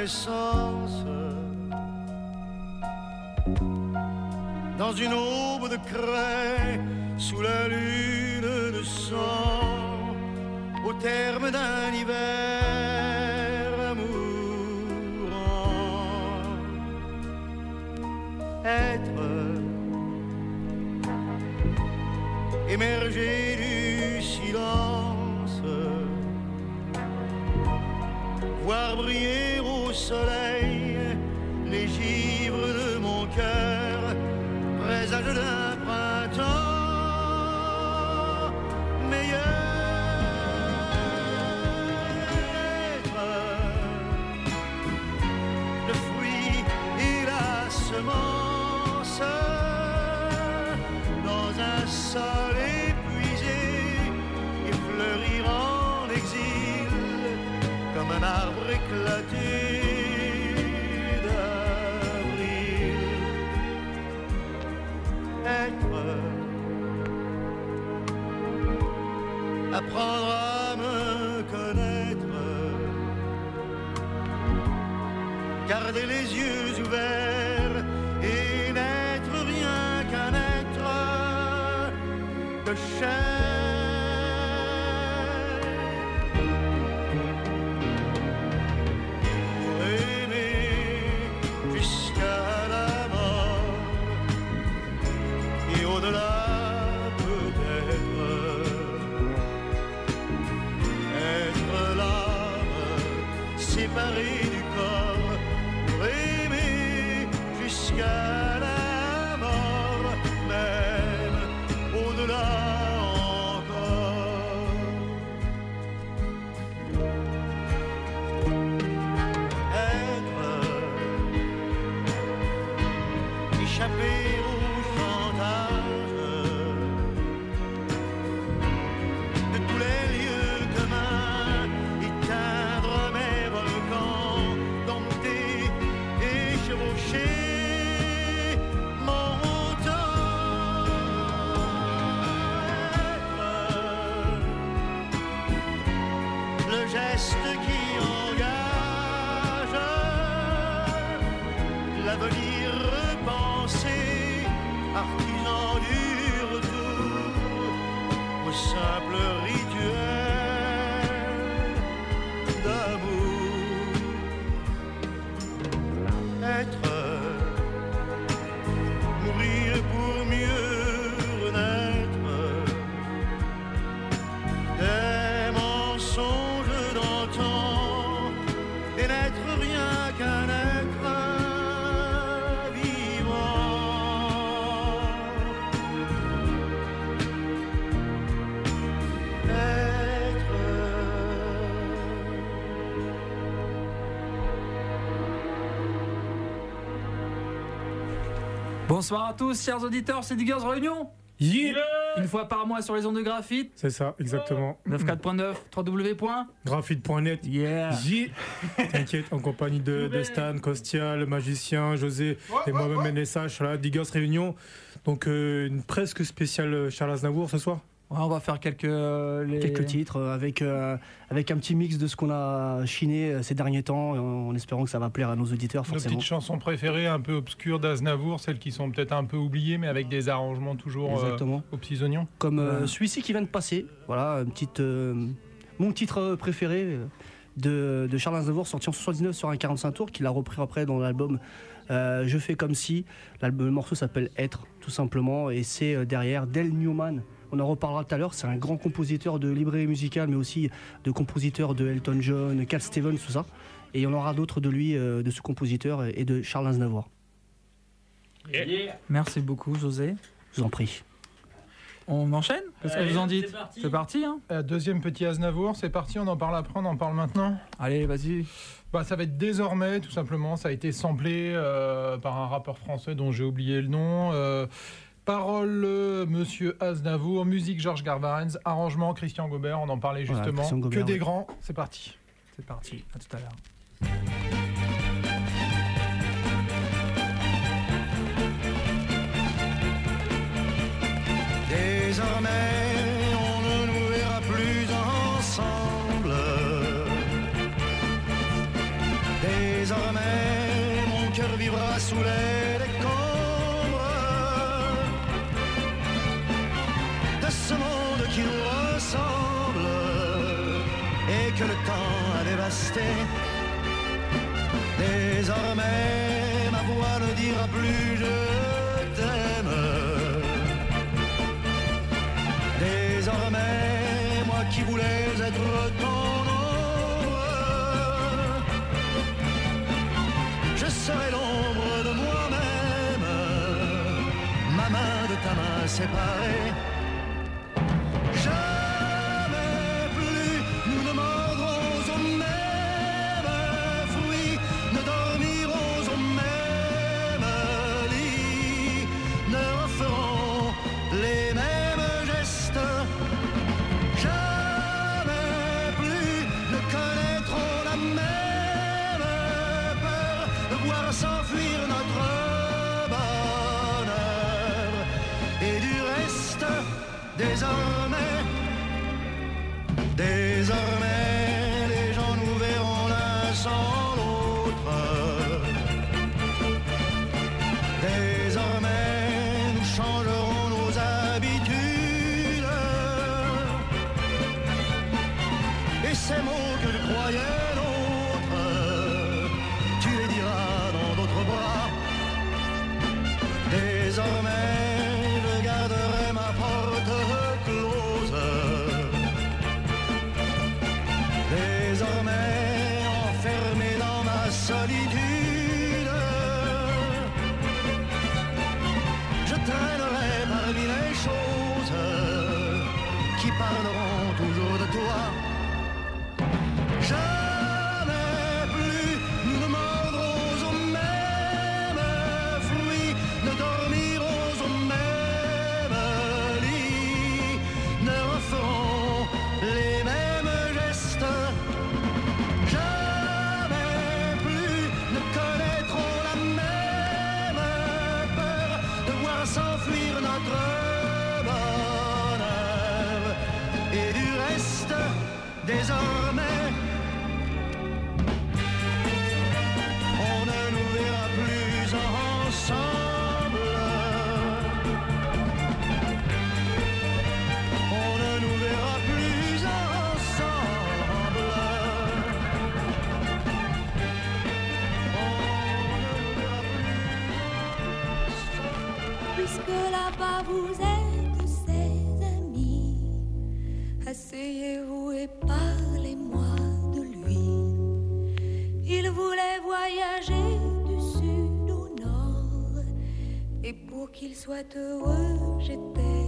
naissance. Dans une aube de craie, Bonsoir à tous, chers auditeurs, c'est Diggers Réunion. Yeah Une fois par mois sur les ondes de graphite. C'est ça, exactement. 94.9, www. Graphite.net. Yeah. J. T'inquiète, en compagnie de, de Stan, Costia, le magicien, José et moi-même NSH, là, Diggers Réunion. Donc, euh, une presque spéciale Charles Aznavour ce soir. Ouais, on va faire quelques, euh, les- Quelques titres euh, avec, euh, avec un petit mix de ce qu'on a chiné ces derniers temps, en, en espérant que ça va plaire à nos auditeurs, Nos forcément. petites chansons préférées, un peu obscures d'Aznavour, celles qui sont peut-être un peu oubliées, mais avec des arrangements toujours euh, Exactement. aux petits oignons. Comme euh, Ouais. celui-ci qui vient de passer. Voilà, une petite, euh, mon titre préféré de, de Charles Aznavour, sorti en 79 sur un 45 tours, qu'il a repris après dans l'album euh, Je fais comme si. L'album, le morceau s'appelle Être, tout simplement, et c'est euh, derrière Del Newman. On en reparlera tout à l'heure. C'est un grand compositeur de librairie musicale, mais aussi de compositeur de Elton John, Cat Stevens, tout ça. Et on aura d'autres de lui, euh, de ce compositeur et de Charles Aznavour. Merci beaucoup, José. Je vous en prie. On enchaîne Qu'est-ce que vous en dites c'est parti. C'est parti, hein Euh, deuxième petit Aznavour, c'est parti, on en parle après, on en parle maintenant. Allez, vas-y. Bah, ça va être désormais, tout simplement. Ça a été samplé euh, par un rappeur français dont j'ai oublié le nom. Euh, Parole, euh, monsieur Aznavour, musique Georges Garvarens, arrangement Christian Gobert, on en parlait justement. Que des grands, c'est parti. C'est parti, à tout à l'heure. Désormais, on ne nous verra plus ensemble. Désormais, mon cœur vivra sous l'air. ce monde qui nous ressemble et que le temps a dévasté. Désormais, ma voix ne dira plus je t'aime. Désormais, moi qui voulais être ton ombre, je serai l'ombre de moi-même, ma main de ta main séparée. qu'il soit heureux, j'étais.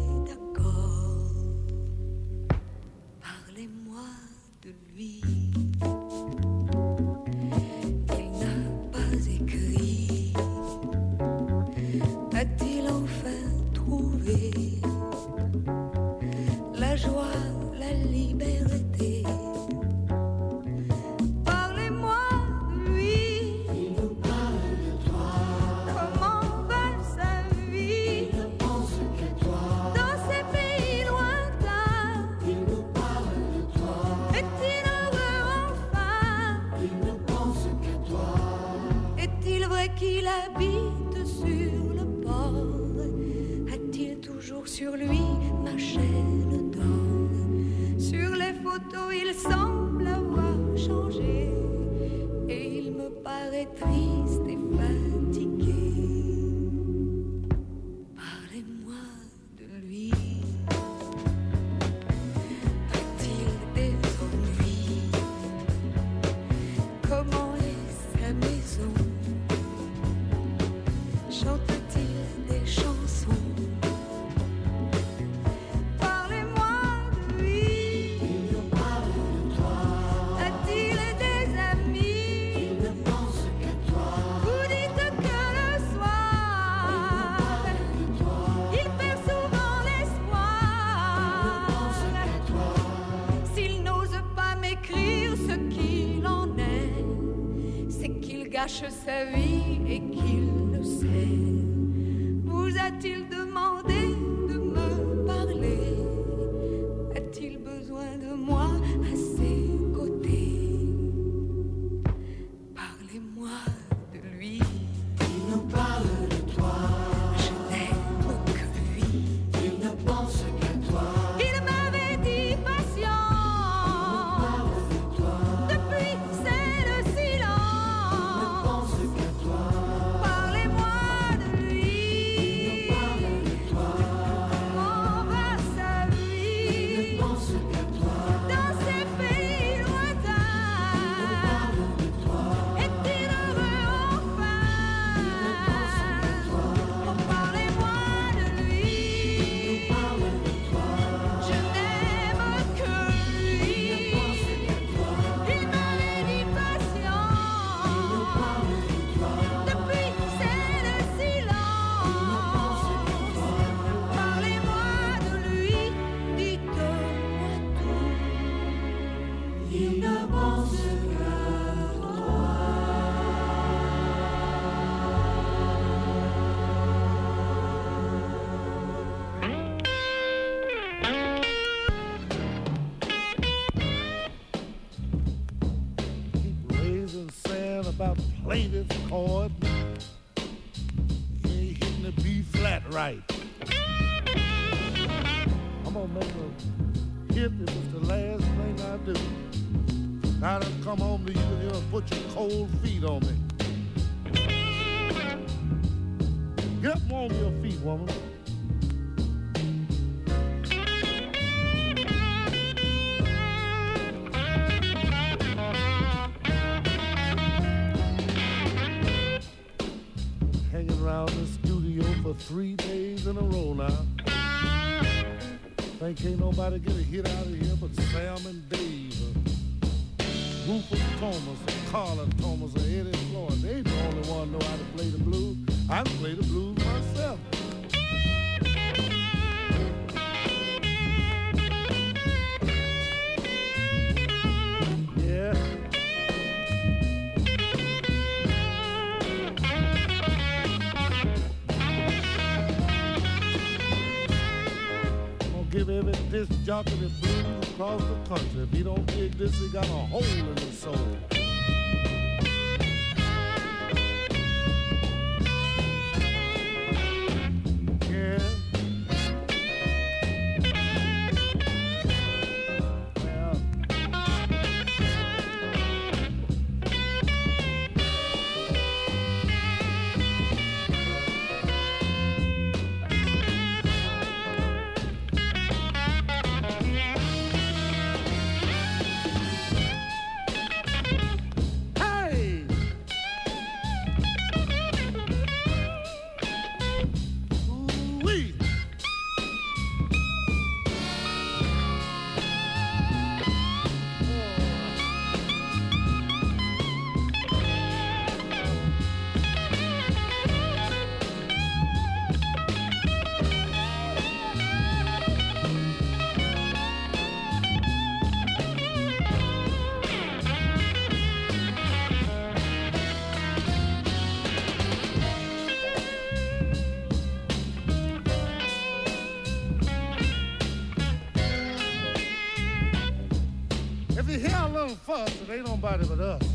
Can't nobody get a hit out of fuss, it ain't nobody but us.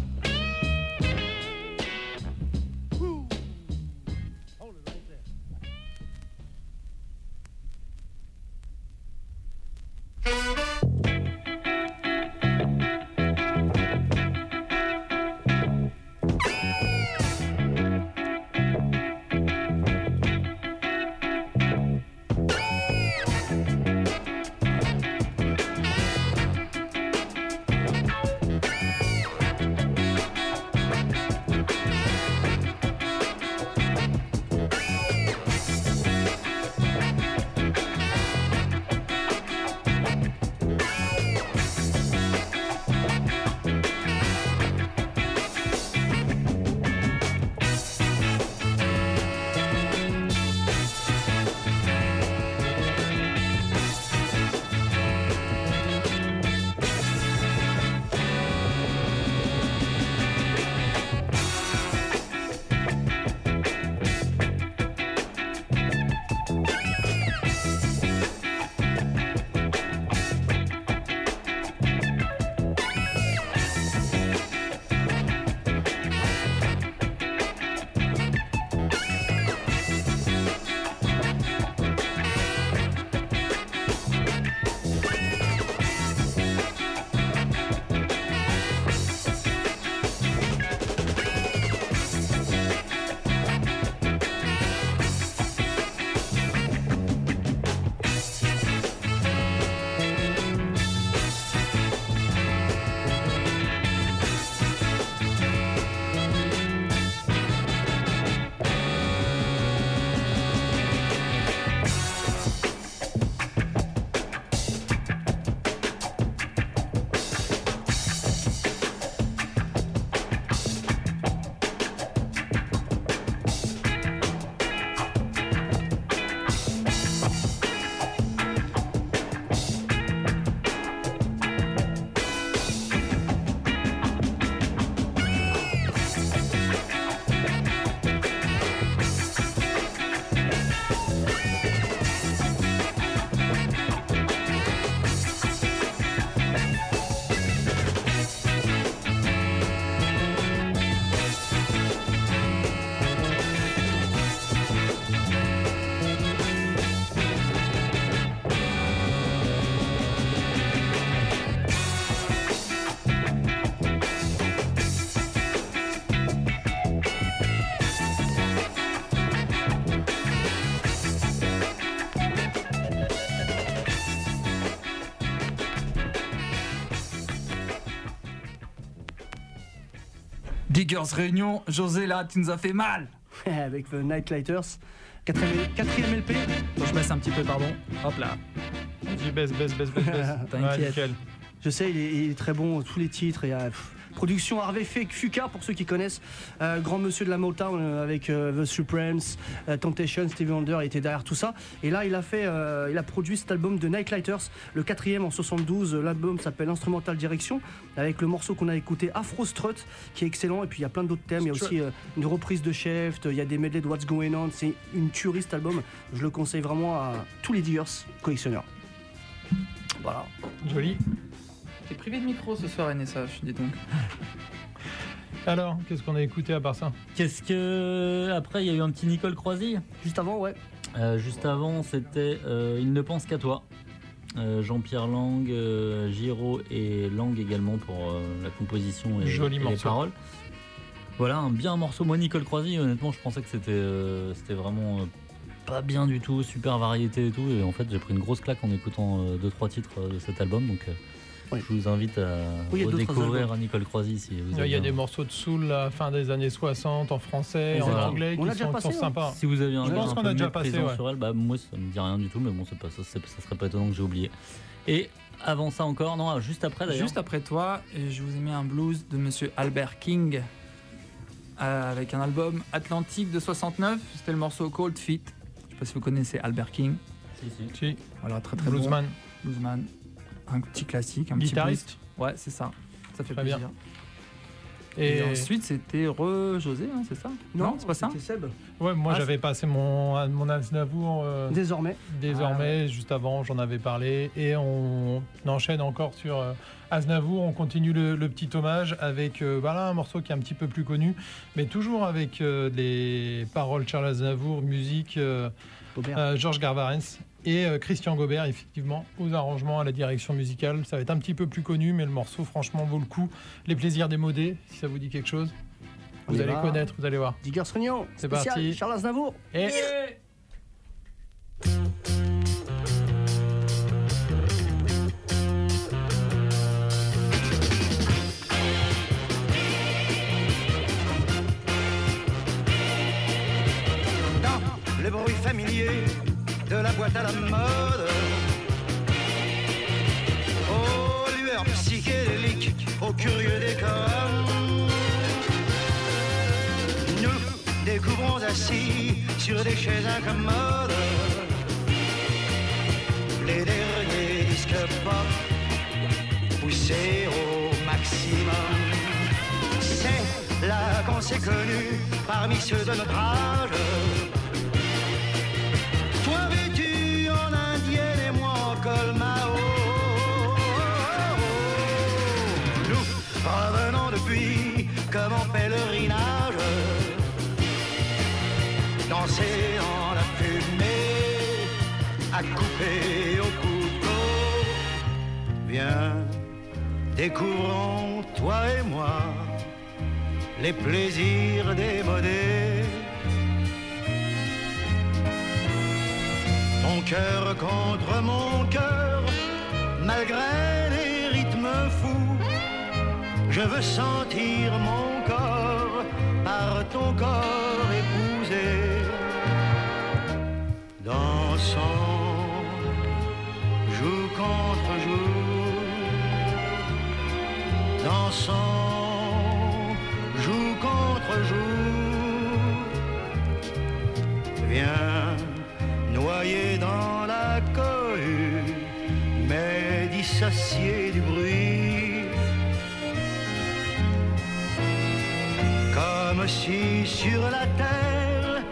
Diggers Réunion, José là, tu nous as fait mal. avec The Nightlighters. Quatrième, quatrième LP. Attends, je baisse un petit peu, pardon. Hop là. Vas-y, baisse, baisse, baisse, baisse, baisse. T'inquiète. Ouais. Je sais, il est, il est très bon, tous les titres. Il y a, pff, production Harvey Fake Fuka, pour ceux qui connaissent. Euh, grand monsieur de la Motown euh, avec euh, The Supremes, Temptation, Stevie Wonder, il était derrière tout ça. Et là, il a, fait, il a produit cet album de Nightlighters, le quatrième en 72. L'album s'appelle Instrumental Direction, avec le morceau qu'on a écouté, Afro Strut, qui est excellent. Et puis il y a plein d'autres thèmes. Il y a aussi une reprise de Chef, il y a des medley de What's Going On. C'est une tuerie cet album. Je le conseille vraiment à tous les diggers collectionneurs. Voilà. Joli. T'es privé de micro ce soir, NSH, dis donc. Alors, qu'est-ce qu'on a écouté à part ça? Qu'est-ce que. Après, il y a eu un petit Nicole Croisy. Juste avant, ouais. Euh, juste avant, c'était euh, Il ne pense qu'à toi. Euh, Jean-Pierre Lang, euh, Giraud et Lang également pour euh, la composition et, Joli et les morceau. paroles. Voilà, un bien morceau. Moi, Nicole Croisy, honnêtement, je pensais que c'était euh, c'était vraiment euh, pas bien du tout, super variété et tout. Et en fait, j'ai pris une grosse claque en écoutant 2-3 titres euh, de cet album. Donc, euh, Oui. je vous invite à Oui, il y a d'autres redécouvrir. Nicole Croisy si vous Il y a un- des morceaux de soul à la fin des années 60 en français, en Voilà. anglais, On qui déjà sont, passé, sont ouais. sympas. Si vous avez un Je pense un qu'on peu a déjà passé, ouais. sur elle, bah moi ça me dit rien du tout, mais bon c'est pas ça, ça serait pas étonnant que j'ai oublié. Et avant ça encore, non, juste après d'ailleurs. Juste après toi, je vous ai mis un blues de monsieur Albert King euh, avec un album Atlantique de 69. C'était le morceau Cold Feet. Je sais pas si vous connaissez Albert King. Si, si. Si, Voilà, très très Bluesman. bon. Bluesman. Un petit classique, un Guitariste. petit blues. Ouais, c'est ça. Ça fait Très plaisir. bien. Et, Et, ensuite, c'était Re José, hein, c'est ça? C'est pas ça? C'était Seb. ouais, moi Ah, j'avais passé mon, mon Aznavour euh, Désormais. désormais, juste avant, j'en avais parlé. Et on enchaîne encore sur euh, Aznavour, on continue le, le petit hommage avec euh, voilà, un morceau qui est un petit peu plus connu, mais toujours avec euh, les paroles Charles Aznavour, musique. euh. Euh, Georges Garvarens et euh, Christian Gobert, effectivement, aux arrangements, à la direction musicale. Ça va être un petit peu plus connu, mais le morceau, franchement, vaut le coup. Les plaisirs démodés, si ça vous dit quelque chose. On Vous allez va. connaître, vous allez voir. Diggers Réunion. C'est parti. Charles Aznavour. Et dans le bruit familier de la boîte à la mode. Aux lueurs psychédéliques, aux curieux décors. Nous découvrons assis sur des chaises incommodes les derniers disques pop poussés au maximum. C'est là qu'on s'est connus parmi ceux de notre âge. Comme en pèlerinage. Danser dans la fumée, à couper au couteau. Viens, découvrons toi et moi les plaisirs démodés. Ton cœur contre mon cœur, malgré les rythmes fous, je veux sentir mon corps par ton corps épousé. Dansant, joue contre joue, dansant, joue contre joue. Viens, noyé dans la cohue, mais dissocié du bruit. Comme si sur la terre,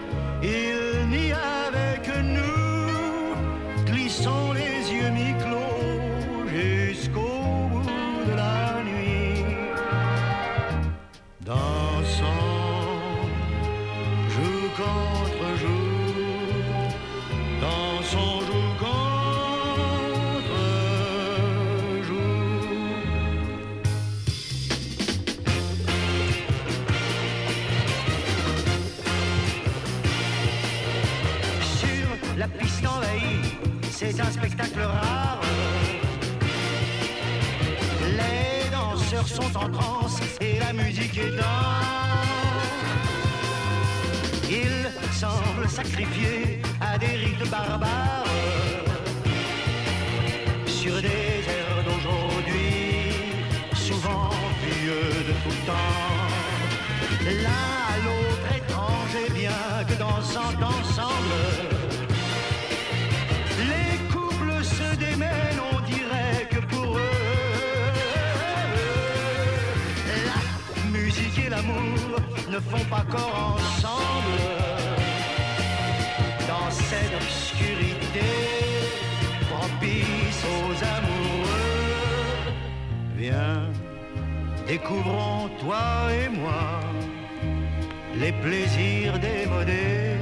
c'est un spectacle rare. Les danseurs sont en transe et la musique est dans. Ils semblent sacrifiés à des rites barbares sur des airs d'aujourd'hui, souvent vieux de tout temps. L'un à l'autre étrange et bien que dansant ensemble. pas corps ensemble dans cette obscurité propice aux amoureux. Viens, découvrons toi et moi les plaisirs démodés.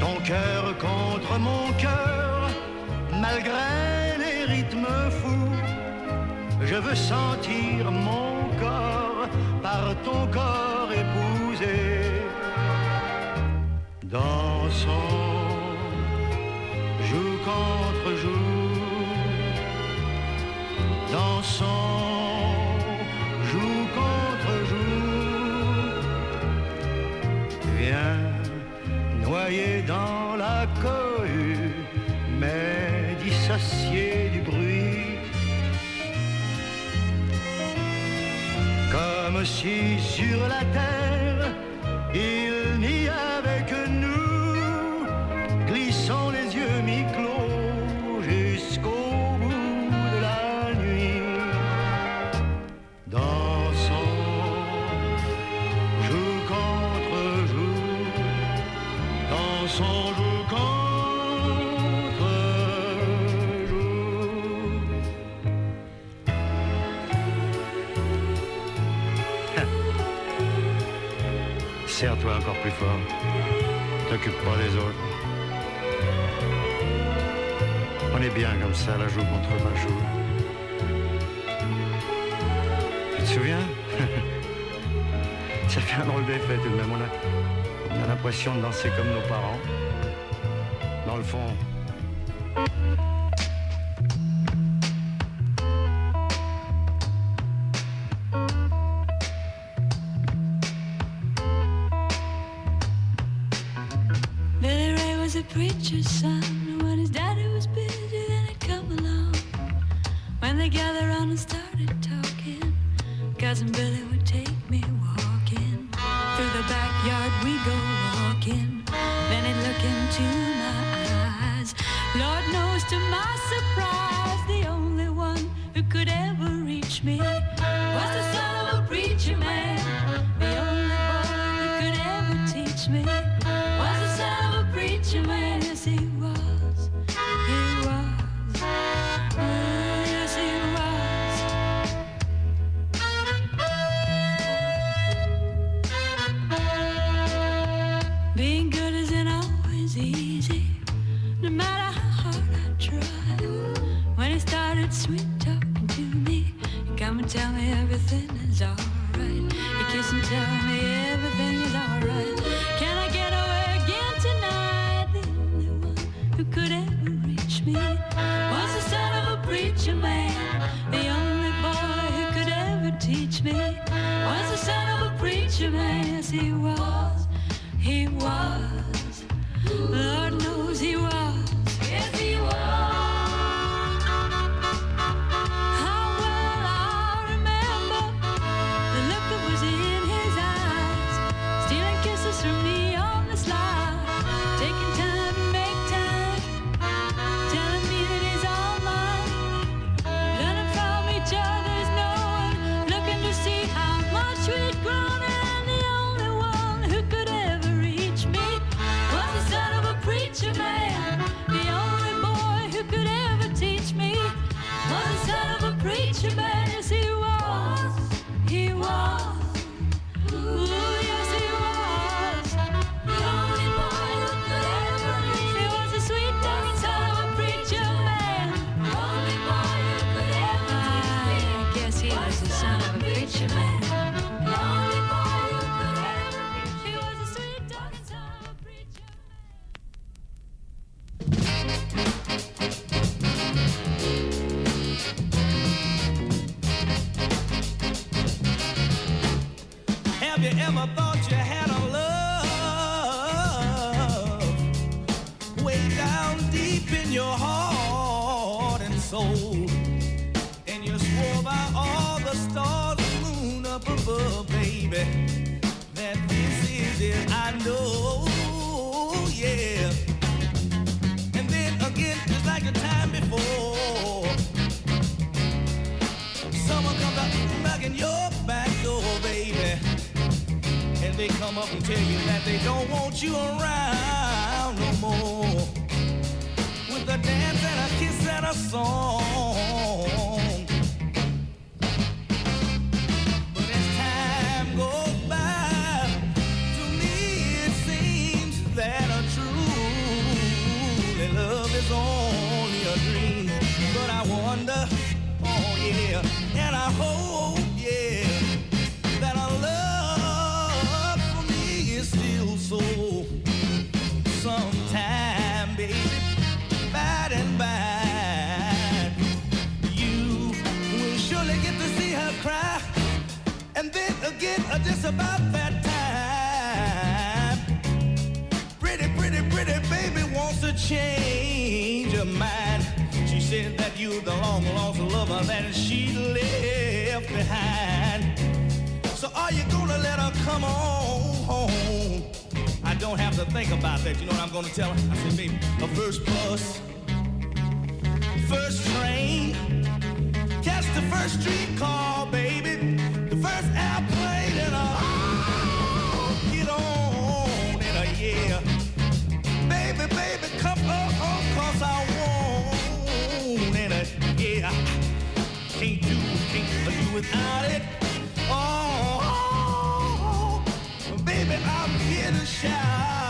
Ton cœur contre mon cœur, malgré les rythmes fous, je veux sentir mon corps, par ton corps épousé. Dans son suis sur la terre. plus fort. Pas des autres. On est bien comme ça, la joue contre ma joue. Tu te souviens? Ça fait un drôle d'effet tout de même. On a, on a l'impression de danser comme nos parents. Dans le fond, that she left behind. So are you gonna let her come on home? I don't have to think about that. You know what I'm gonna tell her? I said, baby, the first bus, first train, catch the first streetcar, baby. without it. Oh, oh, oh, oh, baby, I'm here to shout.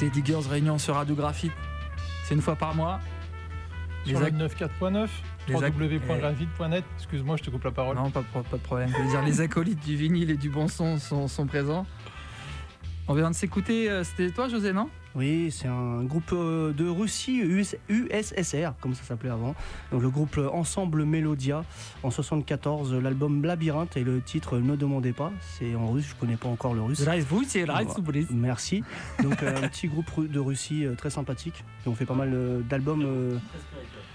Écoutez Diggers Réunion sur Radio Graphite. C'est une fois par mois. Sur Les le ac- 94.9, Les ac- www.graphite.net. Excuse-moi, je te coupe la parole. Non, pas, de pro- pas de problème. Je veux dire, les acolytes du vinyle et du bon son sont, sont présents. On vient de s'écouter, euh, c'était toi José, non? Oui, c'est un groupe euh, de Russie, US USSR, comme ça s'appelait avant. Donc le groupe euh, Ensemble Melodia, en 74, euh, l'album Labyrinthe et le titre Ne demandez pas. C'est en russe, je connais pas encore le russe. Merci. Donc euh, un petit groupe de Russie très sympathique. Ils ont fait pas mal d'albums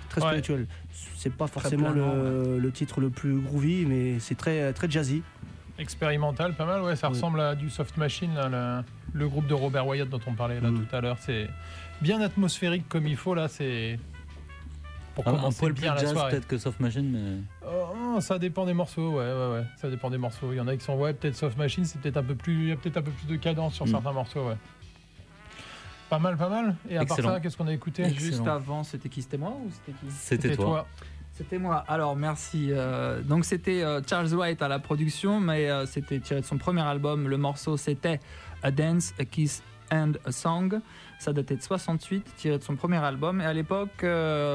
très spirituels. C'est pas forcément le, le titre le plus groovy, mais c'est très, très jazzy. Expérimental, pas mal, ouais, ça Oui. ressemble à du Soft Machine, là, le, le groupe de Robert Wyatt dont on parlait là Mm. tout à l'heure. C'est bien atmosphérique comme il faut, là, c'est. Pour Un, un commencer poil plus bien la jazz soirée. peut-être que Soft Machine, mais. Oh, ça dépend des morceaux, ouais, ouais, ouais. Ça dépend des morceaux. Il y en a qui sont, ouais, peut-être Soft Machine, c'est peut-être un peu plus, il y a peut-être un peu plus de cadence sur Mm. certains morceaux, ouais. Pas mal, pas mal. Et à part ça, qu'est-ce qu'on a écouté Et Juste avant, c'était qui? C'était moi ou c'était qui? C'était toi. C'était moi. Alors merci. Euh, donc c'était euh, Charles Wright à la production, mais euh, c'était tiré de son premier album. Le morceau c'était A Dance, A Kiss and a Song. Ça datait de 68, tiré de son premier album. Et à l'époque,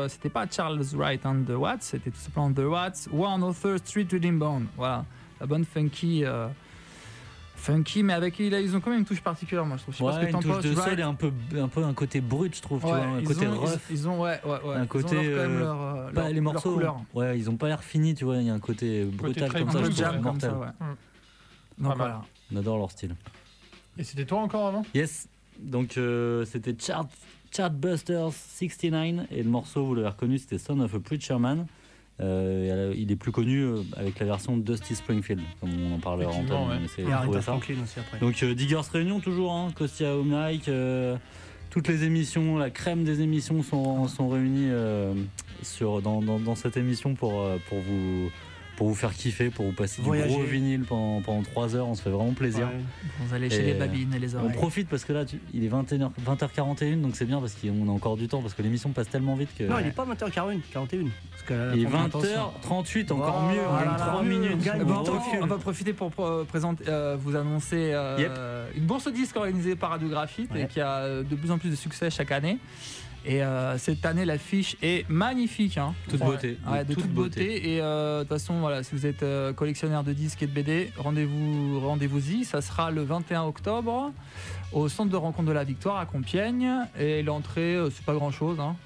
c'était pas Charles Wright and the Watts, c'était tout simplement The Watts, 103rd Street Rhythm Band. Voilà, la bonne funky. Funky, mais avec ils ils ont quand même une touche particulière, moi je trouve. Je sais pas ce Ouais, que une touche de sol et un peu, un peu un côté brut, je trouve, tu Ouais, vois, un côté ont, rough. Ils, ont, ouais, ouais, ouais. Un Ils ont côté, leur- quand même euh, leur, euh, Pas leur- les morceaux, couleur. ouais, ils ont pas l'air finis, tu vois, il y a un côté brutal très comme Un ça, jam comme ça, mortel. ouais. Mm. Donc voilà. On adore leur style. Et c'était toi encore avant? Yes, donc euh, c'était Chart, Chartbusters 69 et le morceau, vous l'avez reconnu, c'était Son of a Preacher Man. Euh, il est plus connu euh, avec la version Dusty Springfield, comme on en parlait en ouais. Franklin aussi après. Donc euh, Diggers Réunion toujours, hein, Kostia Home Like, euh, toutes les émissions, la crème des émissions sont, sont réunies euh, sur, dans, dans, dans cette émission pour, pour, vous, pour vous faire kiffer, pour vous passer Voyager. du gros vinyle pendant, pendant 3 heures, on se fait vraiment plaisir. Ouais. Vous allez chez Et, les babines et les On oreilles. profite parce que là, tu- il est 21h, 20h41, donc c'est bien parce qu'on a encore du temps parce que l'émission passe tellement vite que. Non, il est pas 20h41, 41. Parce que la Il est première- 20h38, encore Oh mieux, là on gagne là 3 là. minutes. Gagne On on, va, on va profiter pour présenter, euh, vous annoncer euh, Yep. une bourse disque organisée par Radio Graphite et Ouais. qui a euh, de plus en plus de succès chaque année. Et euh, cette année, l'affiche est magnifique. hein. Toute Ouais. beauté. Ouais, de toute, beauté. Et euh, de toute façon, voilà, si vous êtes euh, collectionneur de disques et de BD, rendez-vous, rendez-vous-y. Ça sera le 21 octobre au centre de rencontre de la Victoire à Compiègne. Et l'entrée, c'est pas grand-chose. Hein.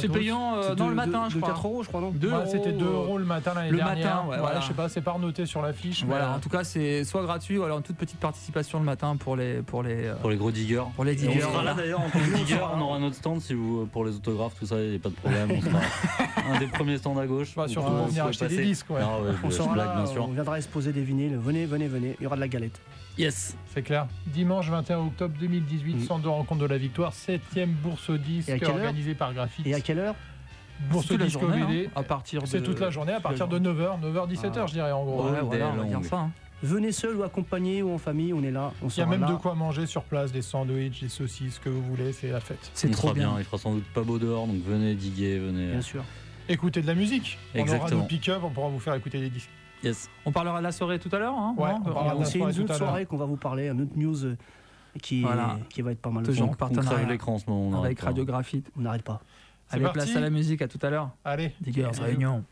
C'est payant euh, de- le matin, de- je de crois. 4 euros, je crois, non Deux Ouais, C'était 2 euros, le matin l'année le dernière. matin, ouais, voilà. Je sais pas, c'est pas noté sur l'affiche. Voilà, euh, en tout cas, c'est soit gratuit ou alors une toute petite participation le matin pour les pour les euh, Pour les gros diggers. pour les Et on diggers. sera là voilà. d'ailleurs en tant que digger, on aura notre stand si vous pour les autographes, tout ça, il n'y a pas de problème. On sera un des premiers stands à gauche. Bah, surtout Vous pour pouvez venir acheter des disques, ouais. On sûr. on viendra exposer des vinyles. Venez, venez, venez. Il y aura de la galette. Yes. C'est clair. Dimanche 21 octobre 2018, Mm. centre de rencontre de la Victoire, 7ème bourse au disque organisée par Graphite. Et à quelle heure? Bourse toute au la disque journée, hein, à partir de C'est toute la journée à partir de 9h, 9h, 17h, Ah. je dirais en gros. Ouais, voilà, on va dire long. ça. hein. Venez seul ou accompagné ou en famille, on est là. On Il y a même là. de quoi manger sur place, des sandwichs, des saucisses, ce que vous voulez, c'est la fête. C'est trop sera bien. Il fera sans doute pas beau dehors, donc venez diguer, venez. Bien sûr. Écoutez de la musique. On aura Exactement. nos pick-up, on pourra vous faire écouter des disques. Yes. On parlera de la soirée tout à l'heure. Hein, Ouais, on parlera de la C'est soirée une tout autre à l'heure. soirée qu'on va vous parler, un autre news euh, qui, Voilà. qui va être pas mal. Toujours. En partenariat l'écran en ce moment. on avec arrête pas. Radio Graphite. On n'arrête pas. C'est Allez, parti. place à la musique, à tout à l'heure. Allez. Diggers, réunion.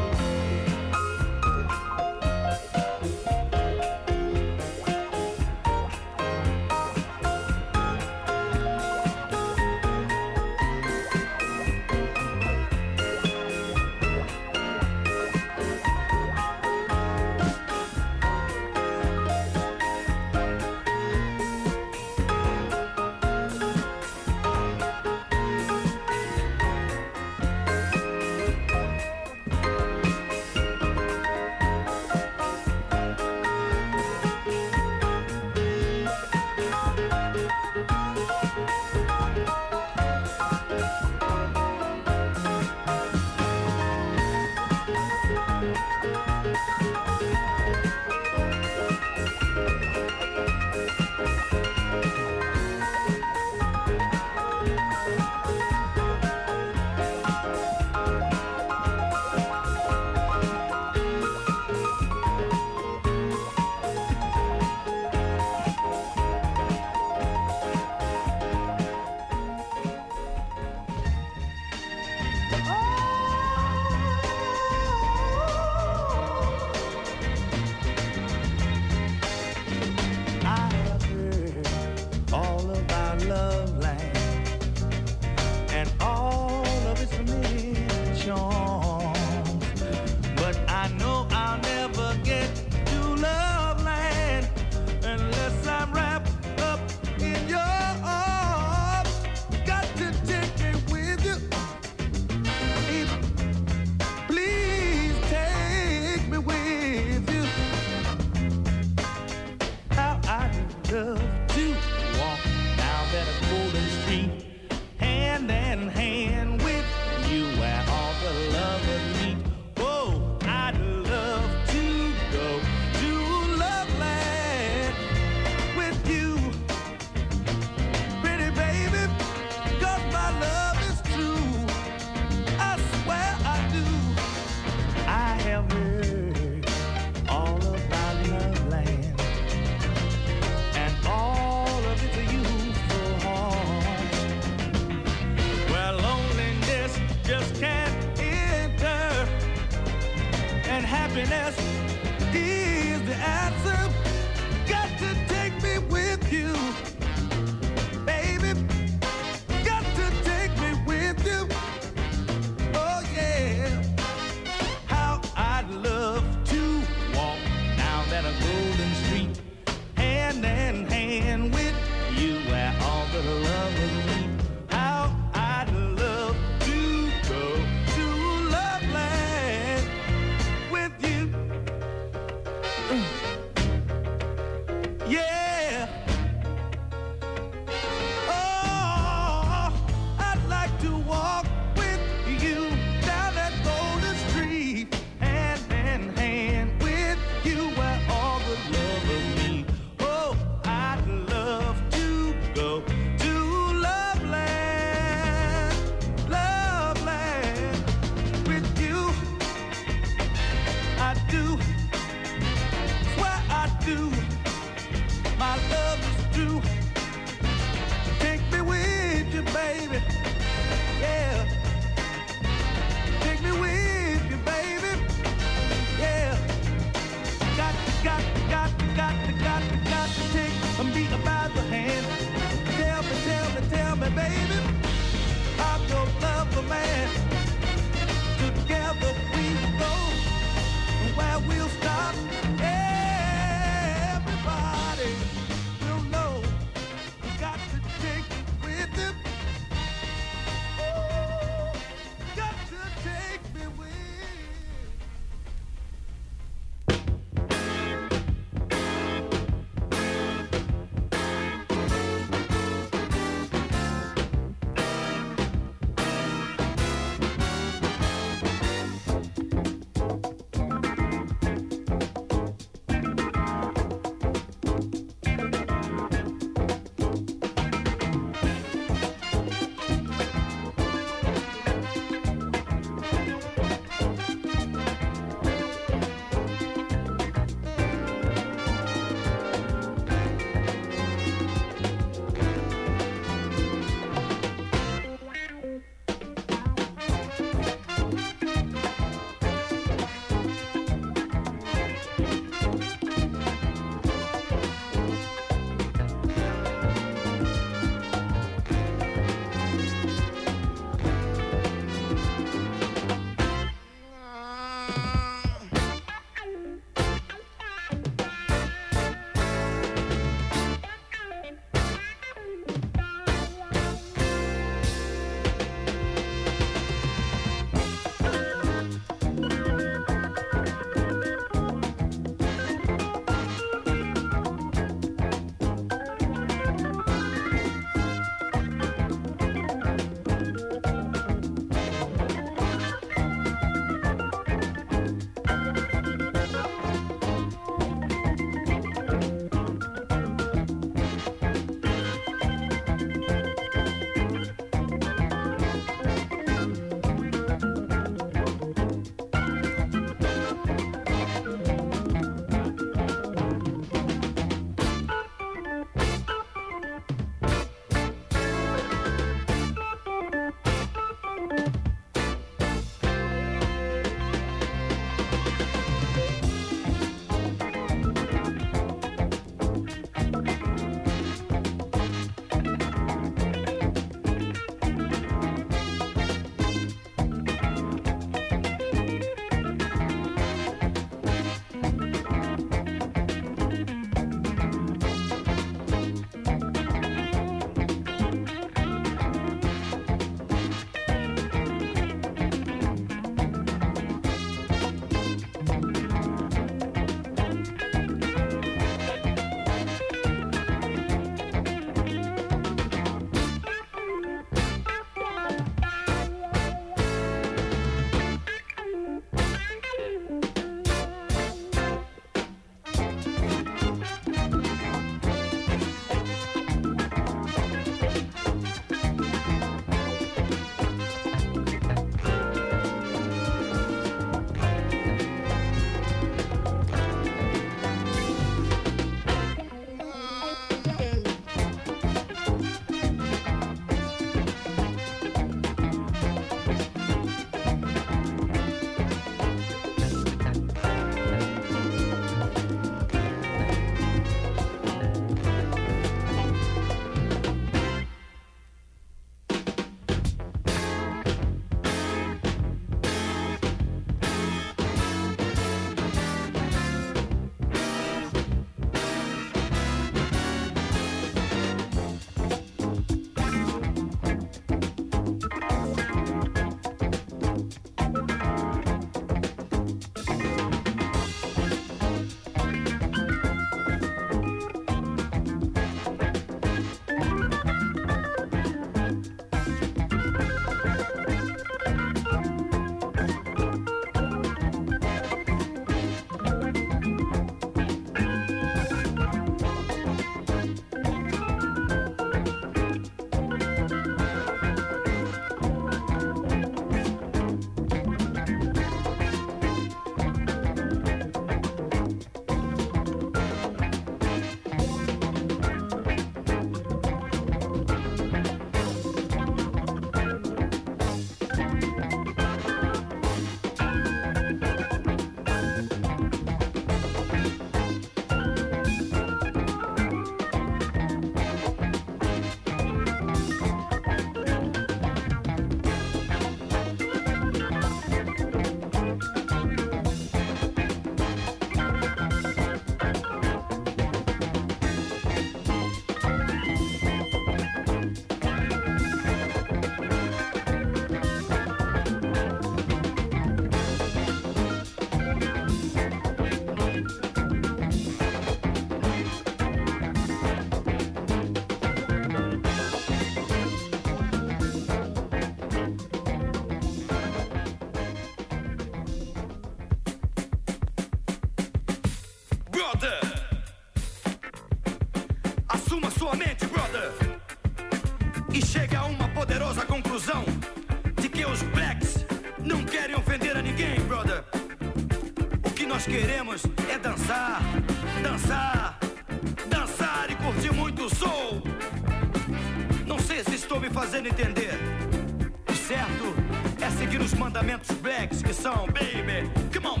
this song, baby. Come on.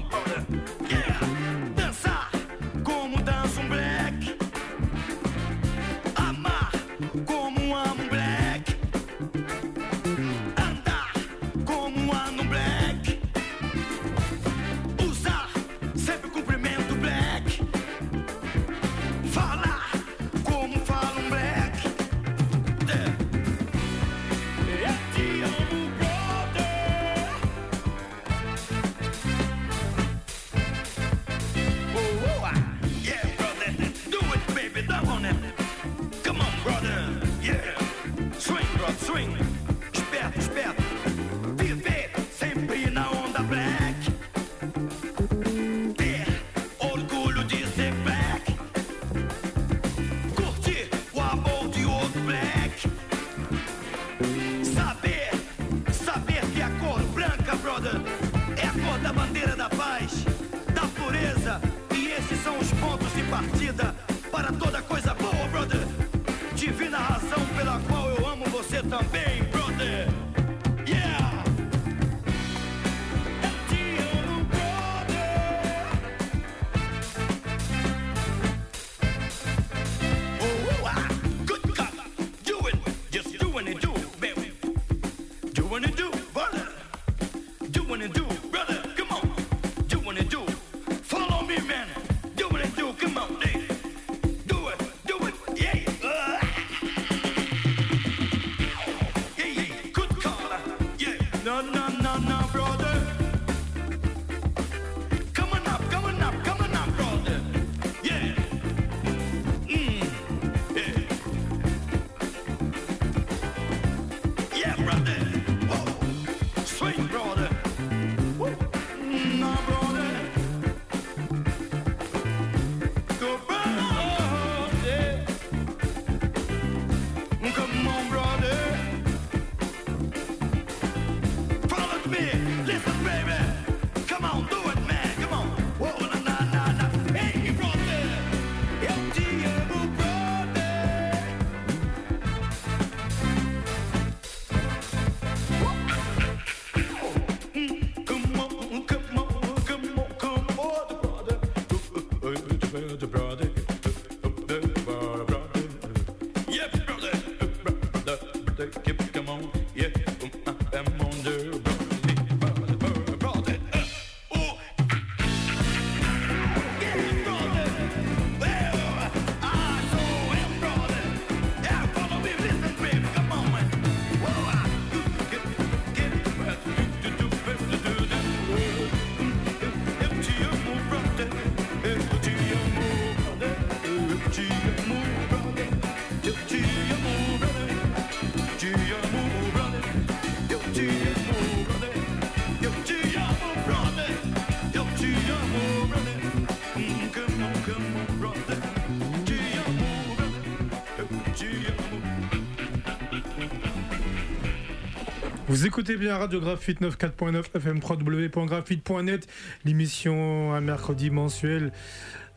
Écoutez bien Radio Graphite 94.9 fm3w.graphite.net, l'émission un mercredi mensuel,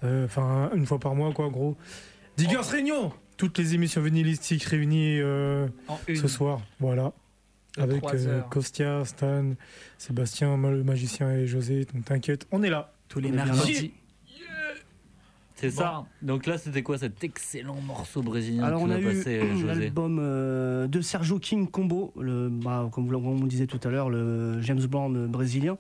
euh, enfin une fois par mois quoi gros. Diggers. Réunion, toutes les émissions vinylistiques réunies euh, ce soir, voilà. Avec euh, Kostia, Stan, Sébastien, le magicien et José, donc t'inquiète, on est là. Tous les mercredis. C'est ça. Donc là, c'était quoi cet excellent morceau brésilien Alors, on a, eu passé, l'album euh, de Sergio King Combo, le, bah, comme on le disait tout à l'heure, le James Bond brésilien,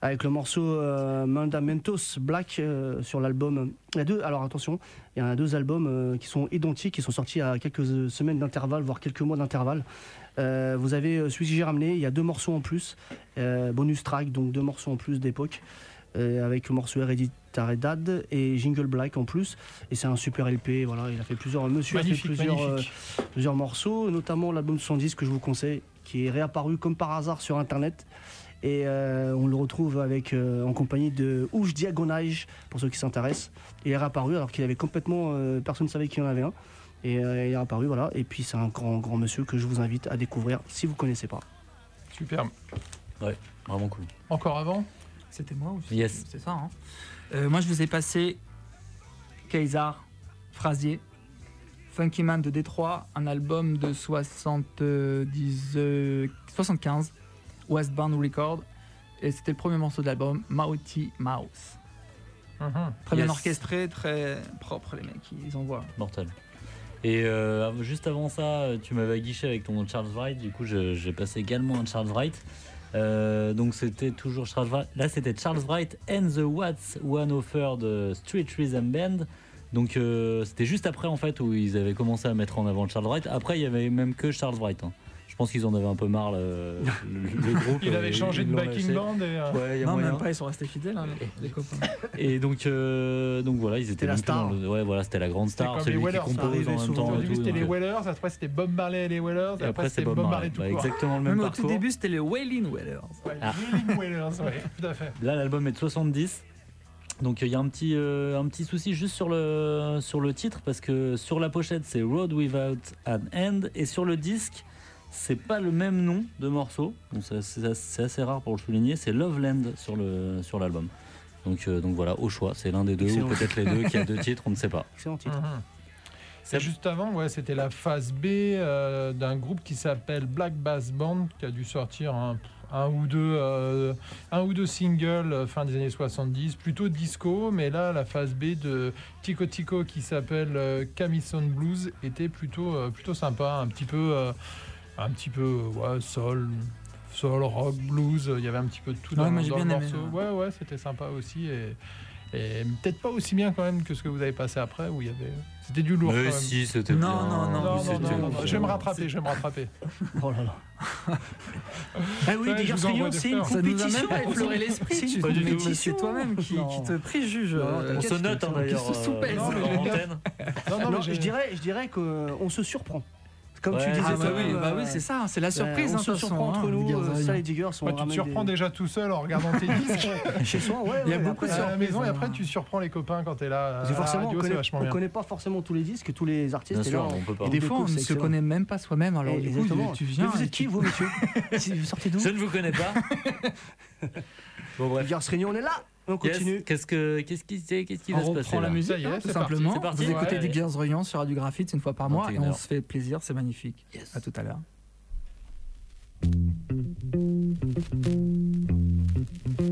avec le morceau euh, Mandamentos Black euh, sur l'album. Il y a deux. Alors attention, il y a deux albums qui sont identiques, qui sont sortis à quelques semaines d'intervalle, voire quelques mois d'intervalle. Vous avez celui que j'ai ramené, il y a deux morceaux en plus, bonus track, donc deux morceaux en plus d'époque. Euh, avec le morceau Hereditaredad et Jingle Black en plus. Et c'est un super LP. Voilà, il a fait plusieurs. Monsieur a fait plusieurs, euh, plusieurs morceaux, notamment l'album 110 que je vous conseille, qui est réapparu comme par hasard sur Internet et euh, on le retrouve avec en compagnie de Ouj Diagonage pour ceux qui s'intéressent. Il est réapparu alors qu'il avait complètement personne ne savait qu'il y en avait un et il est réapparu voilà et puis c'est un grand grand monsieur que je vous invite à découvrir si vous ne connaissez pas. Superbe. Ouais, vraiment cool. Encore avant? C'était moi aussi. Yes. C'est ça. hein. Euh, moi, je vous ai passé Kaysar, Frasier, Funky Man de Détroit, un album de 70, euh, 75, Westbound Record. Et c'était le premier morceau de l'album, Mouty Mouse. Mhm. Très bien orchestré, très propre, les mecs, ils envoient. Mortel. Et euh, juste avant ça, tu m'avais aguiché avec ton Charles Wright. Du coup, j'ai passé également un Charles Wright. Euh, donc c'était toujours Charles Wright. Là, c'était Charles Wright and the Watts One Offer de Street Rhythm Band. Donc euh, c'était juste après en fait où ils avaient commencé à mettre en avant Charles Wright. Après, il y avait même que Charles Wright. hein. Je pense qu'ils en avaient un peu marre le, le- le groupe. Il avait changé de backing band et. euh, Ouais, il y a Non, moyen. même pas, ils sont restés fidèles, hein, les, copains. Et donc, euh, donc voilà, ils étaient la star. dans le- Ouais, voilà, c'était la grande C'était star, comme celui les qui Wellers, ça compose arrivait en même souvent. temps. Au et début tout, c'était les euh, Wellers, après c'était Bob Marley et les Wellers, Et après, c'est Bob Marley. tout Bah, exactement le même, Même au parcours. tout début, c'était les Wailing Ah. Wheeling Wellers, ouais, tout à fait. Là, l'album est de 70. Donc il y a un petit, euh, un petit souci juste sur le, sur le titre parce que sur la pochette c'est Road Without an End et sur le disque c'est pas le même nom de morceau. Donc c'est assez rare pour le souligner. C'est Loveland sur le sur l'album. Donc, euh, donc voilà, au choix, c'est l'un des deux Excellent. ou peut-être les deux qui a deux titres, on ne sait pas. Excellent titre. Mhm. C'est- juste avant, ouais, c'était la phase B euh, d'un groupe qui s'appelle Black Bass Band, qui a dû sortir un, un ou deux, euh, un ou deux singles euh, fin des années 70, plutôt disco, mais là, la phase B de Tico Tico qui s'appelle euh, Camison Blues était plutôt, euh, plutôt sympa, un petit peu, euh, un petit peu, ouais, soul. Soul, rock, blues, il y avait un petit peu de tout Ouais, dans, le aimé, morceau. ouais. Ouais, c'était sympa aussi. Et, et peut-être pas aussi bien quand même que ce que vous avez passé après, où il y avait. C'était du lourd Mais quand même. si, c'était Non, bien. non, non, Non, non, non, non, non, je vais me rattraper, je vais me rattraper. Oh là là. ah oui, des c'est une compétition. pas effleuré l'esprit, C'est tu une compétition. c'est toi-même qui, qui te préjuge. Non, euh, On se note d'ailleurs euh, sous-pèse, je- antenne. Non, non, Non, mais je j'ai- dirais, je dirais qu'on se surprend. Comme Ouais, tu disais, Ah bah toi, oui, euh, bah oui, c'est ça, c'est la surprise. on hein, se surprend entre nous. euh. Ça, les diggers sont Bah, tu te surprends des- déjà tout seul en regardant tes disques chez soi. Ouais, Il y a beaucoup de à la surprises, maison et hein. après tu surprends les copains quand t'es là. Parce que forcément, radio, on connaît, vachement on bien. connaît pas forcément tous les disques, tous les artistes. Bien et sûr, là, on peut pas. Et des fois, on ne se connaît même pas soi-même. Alors, Et- du coup, exactement. tu viens. Mais vous êtes qui, vous, monsieur Si Vous sortez d'où Je ne vous connais pas. bon bref. Diggers Réunion, on est là. On Yes, continue. Qu'est-ce que qu'est-ce qui qu'est-ce qui On va se passer reprend la là musique, hein, tout simplement. Parti. Vous écoutez Ouais. des Gears Royan sur Radio Graphite une fois par mois et 21 on se fait plaisir, c'est magnifique. Yes. À tout à l'heure. Thank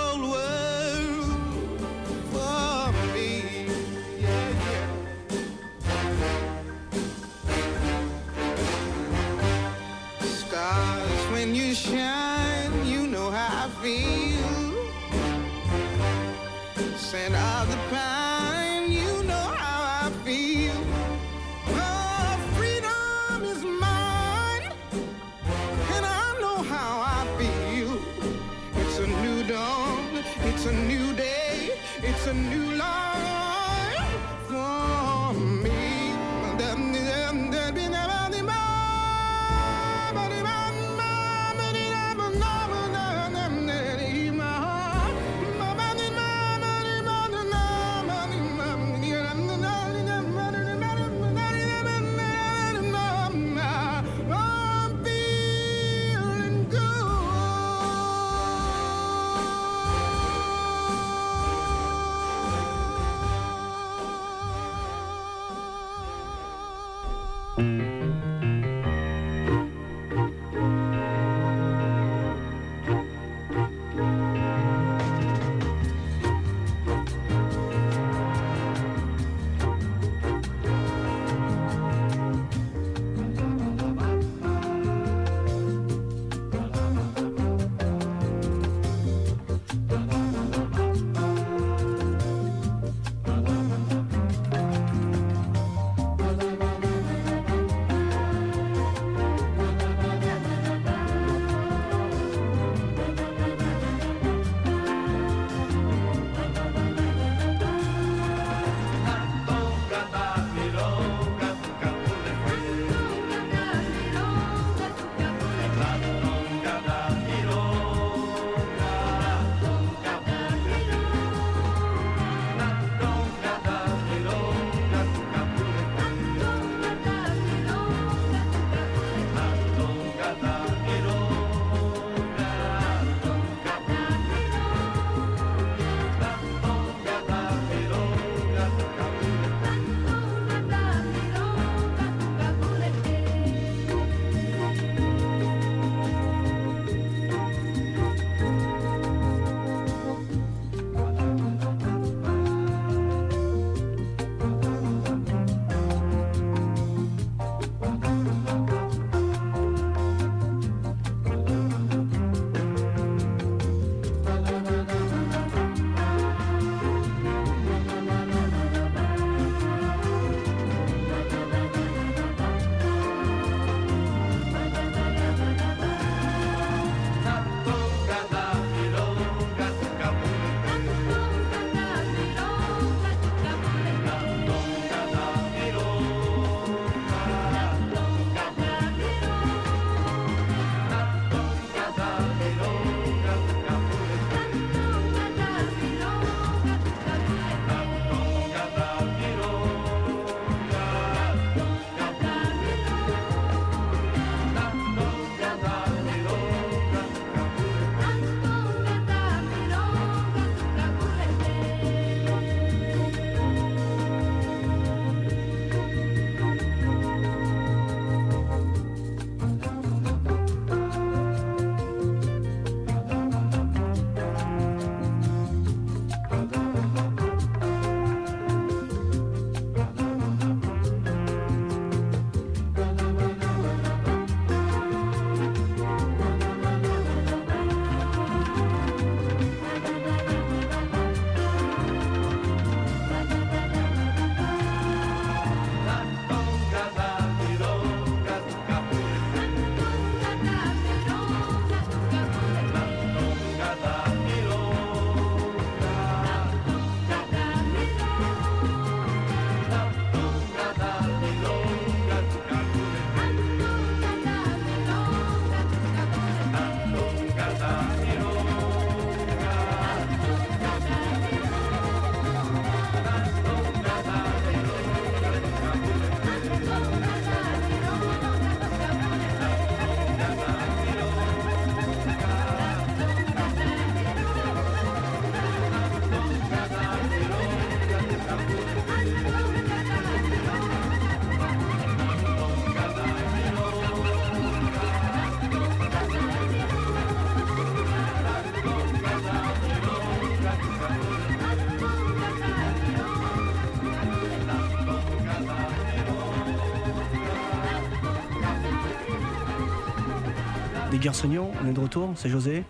Senior, on est de retour, c'est José,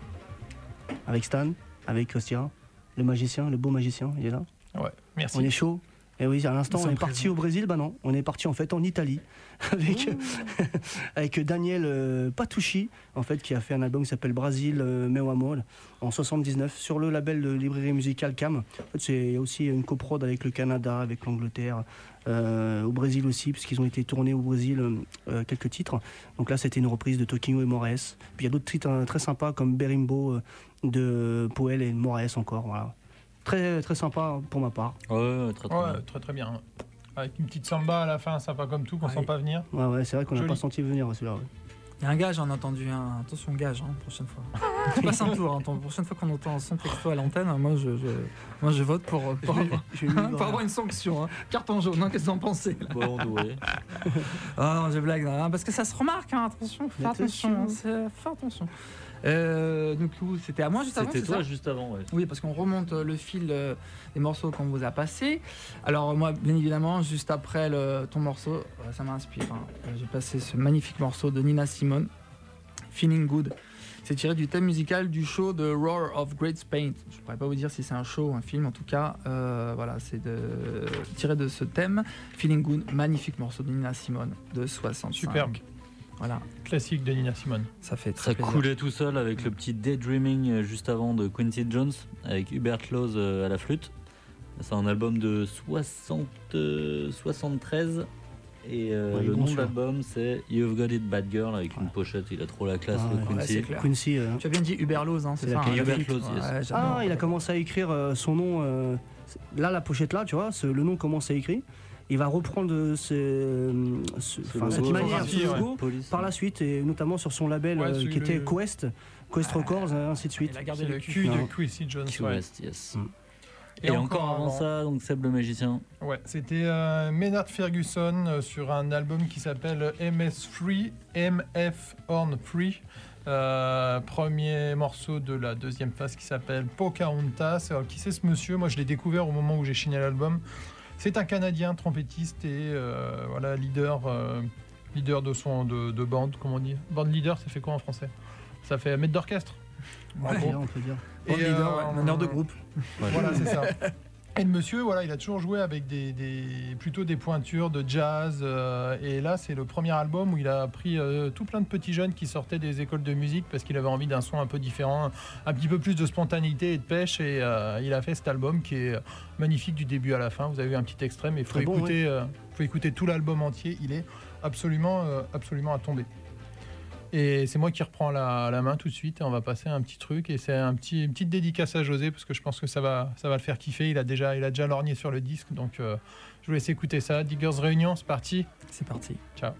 avec Stan, avec Christian, le magicien, le beau magicien, il est là. Ouais, merci. On est chaud. Et oui, à l'instant, on est parti au Brésil. Bah non, on est parti en fait en Italie avec, avec Daniel euh, Patouchi, en fait, qui a fait un album qui s'appelle Brasil euh, Meu Amor en 79 sur le label de librairie musicale Cam. En fait, c'est aussi une coprode avec le Canada, avec l'Angleterre, euh, au Brésil aussi, puisqu'ils ont été tournés au Brésil euh, quelques titres. Donc là, c'était une reprise de Toquinho et Moraes. Puis il y a d'autres titres euh, très sympas comme Berimbo euh, de Poel et Moraes encore. Voilà. Très, très sympa pour ma part. Ouais, ouais, très très Ouais, bien. très très bien. Avec une petite samba à la fin, sympa comme tout, qu'on Ouais. sent pas venir. Ouais, ouais, c'est vrai qu'on n'a pas senti venir celui-là. ouais. Il y a un gage, on a entendu un. Attention, gage, hein, prochaine fois. On passe un tour. Hein, la prochaine fois qu'on entend un son texto à l'antenne, moi je, je- moi je vote pour, pour, avoir, pour une sanction. hein. Carton jaune, hein, qu'est-ce que vous en pensez là? Bon, ouais. Ah non, je blague, hein, parce que ça se remarque, hein, attention, fais attention. hein, c'est- fais attention. Euh, donc, c'était à moi juste avant C'était toi ça juste avant, ouais. Oui, parce qu'on remonte euh, le fil euh, des morceaux qu'on vous a passés. Alors moi, bien évidemment, juste après le- ton morceau, ça m'inspire. hein. J'ai passé ce magnifique morceau de Nina Simone, Feeling Good. C'est tiré du thème musical du show de Roar of Great Paint. Je ne pourrais pas vous dire si c'est un show ou un film, en tout cas, euh, voilà, c'est de- tiré de ce thème. Feeling Good, magnifique morceau de Nina Simone de 65. Superbe. Voilà, Classique de Nina Simone. ça fait très Ça plaisir. coulait tout seul avec le petit Daydreaming euh, juste avant de Quincy Jones avec Hubert Laws euh, à la flûte. C'est un album de 60, euh, 73 et euh, Ouais, le nom de l'album c'est You've Got It Bad Girl avec une pochette, il a trop la classe Ah le. Ouais, Quincy. euh, Tu as bien dit Hubert Laws, hein, c'est ça la hein, Hubert yes. Ouais. Ah, il a commencé à écrire euh, son nom. euh, là, la pochette là, tu vois, ce- le nom commence à écrire. Il va reprendre ce- ce- Ce enfin, cette manière, ce logo, par la suite, et notamment sur son label Ouais, euh, qui était le- Quest, Quest Records, et ainsi de suite. Il a gardé le cul de Non. Quincy Jones. West, yes. Mm. Et, encore avant ça, donc Seb le magicien. Ouais, c'était euh, Maynard Ferguson euh, sur un album qui s'appelle MS Free, MF Horn Free. Euh, premier morceau de la deuxième phase qui s'appelle Pocahontas. Alors, qui c'est ce monsieur? Moi, je l'ai découvert au moment où j'ai chiné l'album. C'est un Canadien trompettiste et euh, voilà leader, euh, leader de son de, de bande, comment on dit Band leader, ça fait quoi en français? Ça fait maître d'orchestre? On peut dire, on peut dire. Band Et, leader, euh, ouais, meneur de groupe. Voilà, c'est ça. Et le monsieur, voilà, il a toujours joué avec des, des- plutôt des pointures de jazz. euh, et là, c'est le premier album où il a pris euh, tout plein de petits jeunes qui sortaient des écoles de musique parce qu'il avait envie d'un son un peu différent, un petit peu plus de spontanéité et de pêche. Et euh, il a fait cet album qui est magnifique du début à la fin. Vous avez vu un petit extrait, mais il faut, bon, écouter, euh, faut écouter tout l'album entier. Il est absolument, absolument à tomber. Et c'est moi qui reprends la, la main tout de suite et on va passer à un petit truc et c'est un petit, une petite dédicace à José parce que je pense que ça va, ça va le faire kiffer. Il a déjà, il a déjà lorgné sur le disque donc euh, je vous laisse écouter ça. Diggers Réunion, c'est parti. C'est parti. Ciao.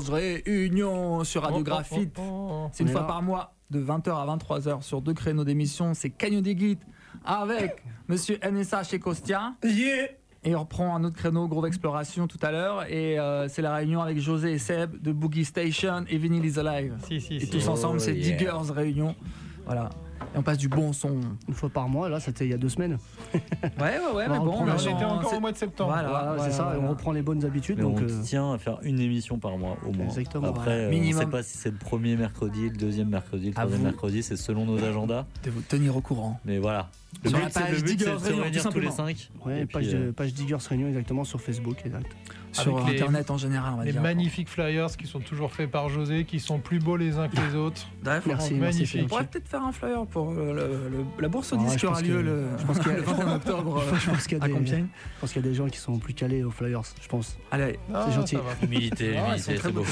14 réunions sur Radiographite. Oh, oh, oh, c'est une fois par mois, de 20h à 23h, sur deux créneaux d'émission. C'est Cagno des Guides avec Monsieur NSA chez Costia. Yeah et on reprend un autre créneau, Groove Exploration, tout à l'heure. Et euh, c'est la réunion avec José et Seb de Boogie Station et Vinyl is Alive. Et tous ensemble, c'est yeah. Diggers Réunion. Voilà. Et on passe du bon son. Une fois par mois, là, c'était il y a deux semaines. Ouais, ouais, ouais, mais On bon, on, On était encore c'est- au mois de septembre. Voilà, Voilà, voilà, c'est ça, voilà. on reprend les bonnes habitudes. Mais donc, on euh, tient à faire une émission par mois au moins. Exactement. Après, Voilà. euh, on ne Minimum. sait pas si c'est le premier mercredi, le deuxième mercredi, le troisième mercredi, c'est selon nos agendas. de vous tenir au courant. Mais voilà. Le Sur but, la c'est page le but, c'est Diggers de se Réunion, réunir tous les cinq. ouais, page, euh, page Diggers Réunion exactement sur Facebook, exact. Sur Avec les- Internet en général, on va Les dire. magnifiques flyers qui sont toujours faits par José, qui sont plus beaux les uns que les autres. Merci, merci. magnifique. c'est On pourrait peut-être faire un flyer pour euh, le- le- la bourse au Ah, disque je qui aura pense lieu que- le, je pense qu'il y a- le 21 octobre Je pense qu'il y a à des- Compiègne. Je pense qu'il y a des gens qui sont plus calés aux Flyers, je pense. Allez, Ah, gentil. Humilité, Ah, humilité, très c'est beau.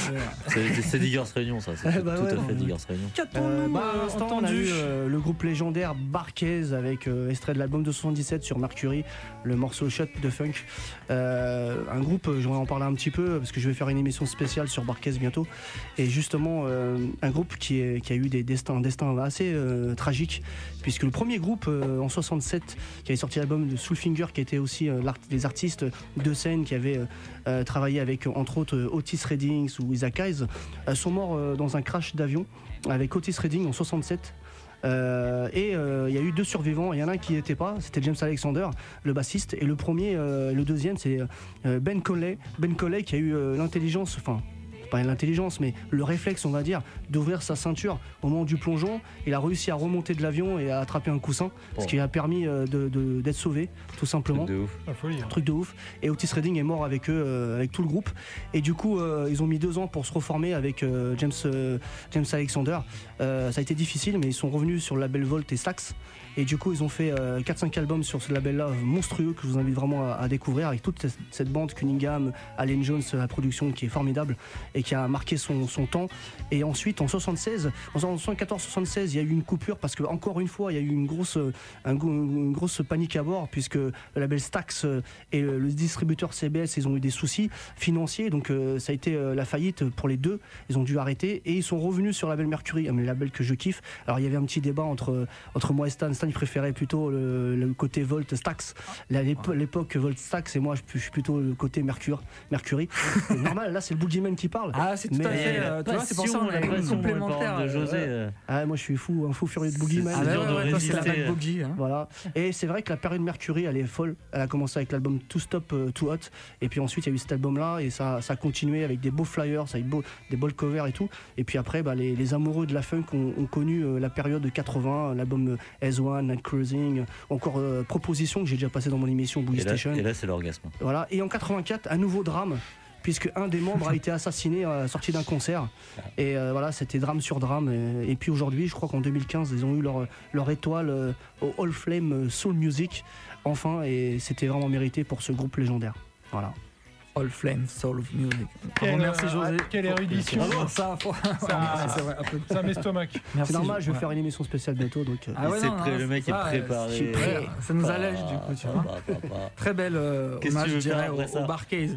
C'est c'est Diggers Réunion, ça. C'est tout bah tout ouais, à fait Diggers Réunion. Euh, Qu'a-t-on bah, on a entendu eu euh, le groupe légendaire Barquez avec euh, extrait de l'album de 77 sur Mercury, le morceau Shot de Funk. Un groupe, j'aimerais en parler un petit peu parce que je vais faire une émission spéciale sur Barquez bientôt. Et justement, euh, un groupe qui, a eu des destins, un destin assez euh, tragique, puisque le premier groupe euh, en 67 qui avait sorti l'album de Soulfinger, qui était aussi euh, l'art- des artistes de scène qui avaient travaillé avec entre autres Otis Reddings ou Isaac Hayes, sont morts dans un crash d'avion avec Otis Redding en 67. Euh, et euh, il y a eu deux survivants, il y en a un qui n'y était pas, c'était James Alexander, le bassiste, et le premier, euh, le deuxième, c'est Ben Colley. Ben Colley qui a eu l'intelligence, enfin pas l'intelligence, mais le réflexe, on va dire, d'ouvrir sa ceinture au moment du plongeon. Il a réussi à remonter de l'avion et à attraper un coussin, ce Bon. qui a permis euh, de- de- d'être sauvé, tout simplement Truc de ouf. Folie. hein. truc de ouf. Et Otis Redding est mort avec eux, euh, avec tout le groupe. Et du coup, euh, ils ont mis deux ans pour se reformer avec euh, James, euh, James Alexander. Euh, ça a été difficile, mais ils sont revenus sur le label Volt et Stax. Et du coup, ils ont fait euh, 4-5 albums sur ce label-là monstrueux que je vous invite vraiment à, découvrir avec toute cette- bande Cunningham, Allen Jones la production qui est formidable et qui a marqué son, son temps. Et ensuite, en 76, en 74-76, il y a eu une coupure parce que encore une fois, il y a eu une grosse, euh, une grosse panique à bord puisque le label Stax euh, et le, distributeur CBS, ils ont eu des soucis financiers, donc euh, ça a été euh, la faillite pour les deux. Ils ont dû arrêter et ils sont revenus sur le label Mercury, un label que je kiffe. Alors il y avait un petit débat entre entre moi et. Stan il préférait plutôt le, le côté Volt Stax, l'époque Volt Stax, et moi je, je suis plutôt le côté Mercure, Mercury. C'est normal, là c'est le Boogeyman qui parle. Ah, c'est tout Mais- à fait. euh, tu vois, c'est pour ça qu'on a une complémentaire. de euh, José. euh, Ah, moi je suis fou, un fou furieux de Boogeyman. Ah, C'est ouais, dur de ouais, ouais, toi, c'est la vague boogie. hein. Voilà. Et c'est vrai que la période Mercury, elle est folle. Elle a commencé avec l'album Too Stop, euh, Too Hot. Et puis ensuite, il y a eu cet album-là. Et ça, ça a continué avec des beaux flyers, avec beau- des beaux covers et tout. Et puis après, bah, les, les amoureux de la funk ont, ont connu euh, la période de 80, l'album euh, S1, Night Cruising, encore euh, Proposition que j'ai déjà passé dans mon émission Boogie Et là, Station. et là, c'est l'orgasme. Voilà. Et en 84, un nouveau drame. Puisque un des membres a été assassiné à la sortie d'un concert. Et euh, voilà, c'était drame sur drame. Et, et puis aujourd'hui, je crois qu'en 2015, ils ont eu leur, leur étoile euh, au All Flame Soul Music. Enfin, et c'était vraiment mérité pour ce groupe légendaire. Voilà. All Flame Soul of Music. Quelle, Bravo, merci euh, José. quelle érudition. Ça, faut- Ça-. Ça m'estomac. C'est normal, je vais faire une émission spéciale bientôt. Donc, euh, Ah ouais, non, prêt, non, le mec ça, est préparé. je suis prêt. Ça nous Ah, allège du coup, tu vois. Très belle euh, Qu'est-ce que hommage, tu je dirais, après au, ça au Barcase.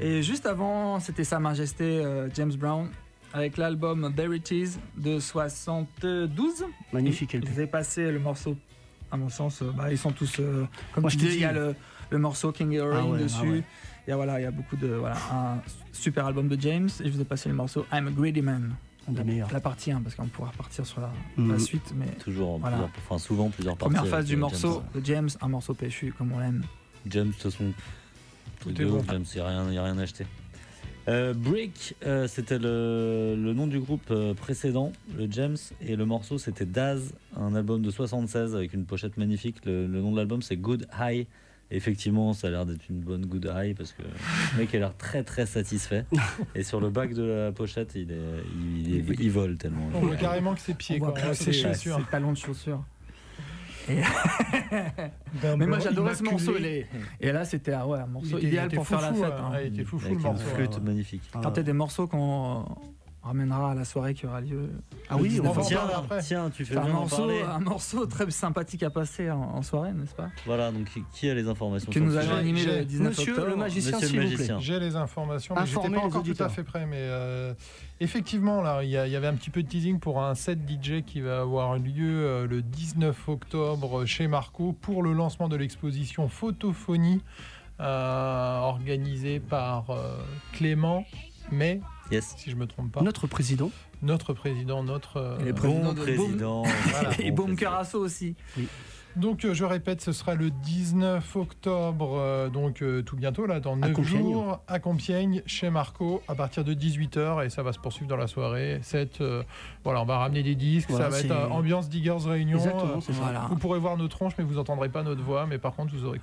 Et juste avant, c'était Sa Majesté euh, James Brown avec l'album There It Is de 72. magnifique Ils LP. faisaient passer le morceau, à mon sens, euh, bah, ils sont tous, euh, comme Moi, tu je te dis, il y a le, le morceau King Earring Ah ouais, ah dessus. ouais. Il y a, voilà, il y a beaucoup de. Voilà, un super album de James. Et je vous ai passé le morceau I'm a Greedy Man. Meilleurs. La partie 1, parce qu'on pourra repartir sur la, Mhm. la suite. Mais Toujours, Voilà. plusieurs- enfin souvent plusieurs parties. première phase du euh, morceau James. de James, un morceau péchu comme on l'aime. James, de toute façon, Tout est bon. James, il n'y a, rien- y a rien à acheter. Euh, Brick, euh, c'était le, le nom du groupe euh, précédent, le James, et le morceau c'était Daz, un album de 76 avec une pochette magnifique. Le, le nom de l'album c'est Good High. Effectivement, ça a l'air d'être une bonne Good High parce que le mec a l'air très très satisfait. Et sur le bac de la pochette, il, est, il, il- il vole tellement. On voit carrément que c'est pieds, quoi. ses ses chaussures. ses talons de chaussures. Mais moi j'adorais ce morceau. Et là c'était ah ouais, un Il morceau était- il idéal était pour faire la fête. hein. hein. Il était foufou Avec le une morceau. flûte ouais. magnifique. Ah, Quand t'as des morceaux qu'on ramènera à la soirée qui aura lieu. Ah le oui, 19 on va. Tiens, après. tiens, tu fais un bien morceau, un morceau très sympathique à passer en, en soirée, n'est-ce pas? Voilà, donc qui- a les informations Que nous animer j'ai- le 19 Monsieur octobre. le magicien, s'il vous plaît. magicien. J'ai les informations, mais j'étais pas encore tout à fait prêt. Mais euh, effectivement, là, il y, avait un petit peu de teasing pour un set DJ qui va avoir lieu euh, le 19 octobre chez Marco pour le lancement de l'exposition Photophonie euh, organisée par euh, Clément mais Yes. si je me trompe pas, Notre président. notre président, notre euh, Et le président Bon de président. Voilà. Et Bon Boom président. Carasso aussi. Donc euh, je répète, ce sera le 19 octobre, euh, donc euh, tout bientôt, là, dans 9 Compiègne. jours, à Compiègne, chez Marco, à partir de 18h, et ça va se poursuivre dans la soirée. Cette, euh, voilà, on va ramener des disques, Voilà, ça va être ambiance Diggers Réunion. Exactement, euh, c'est ça. Voilà. vous pourrez voir nos tronches, mais vous n'entendrez pas notre voix, mais par contre, vous aurez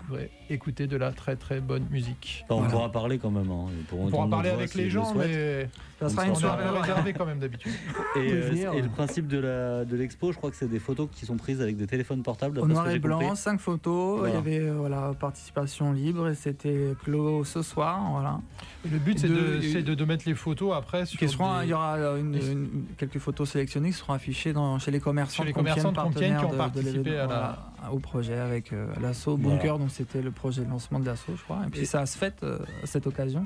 écouté de la très très bonne musique. Enfin, on Voilà. pourra parler quand même. hein. On pourra parler voix avec les le gens, mais Ça sera une soirée. un peu réservé quand même d'habitude. Et, euh, le principe de l'expo, je crois que c'est des photos qui sont prises avec des téléphones portables. Noir et blanc, compris. cinq photos. Voilà. Il y avait euh, voilà, participation libre et c'était clos ce soir. Voilà. Et le but, c'est De- de, c'est de, de mettre les photos après sur Qui seront- des- Il y aura euh, une- des- une- quelques photos sélectionnées qui seront affichées dans, chez les commerçants Chez les de Compiègne, commerçants de Compiègne qui ont partenaires de- de participé l'événement, à la- voilà, au projet avec euh, l'assaut Voilà. Bunker. Donc c'était le projet de lancement de l'assaut, je crois. Et puis Et- ça se fête euh, à cette occasion.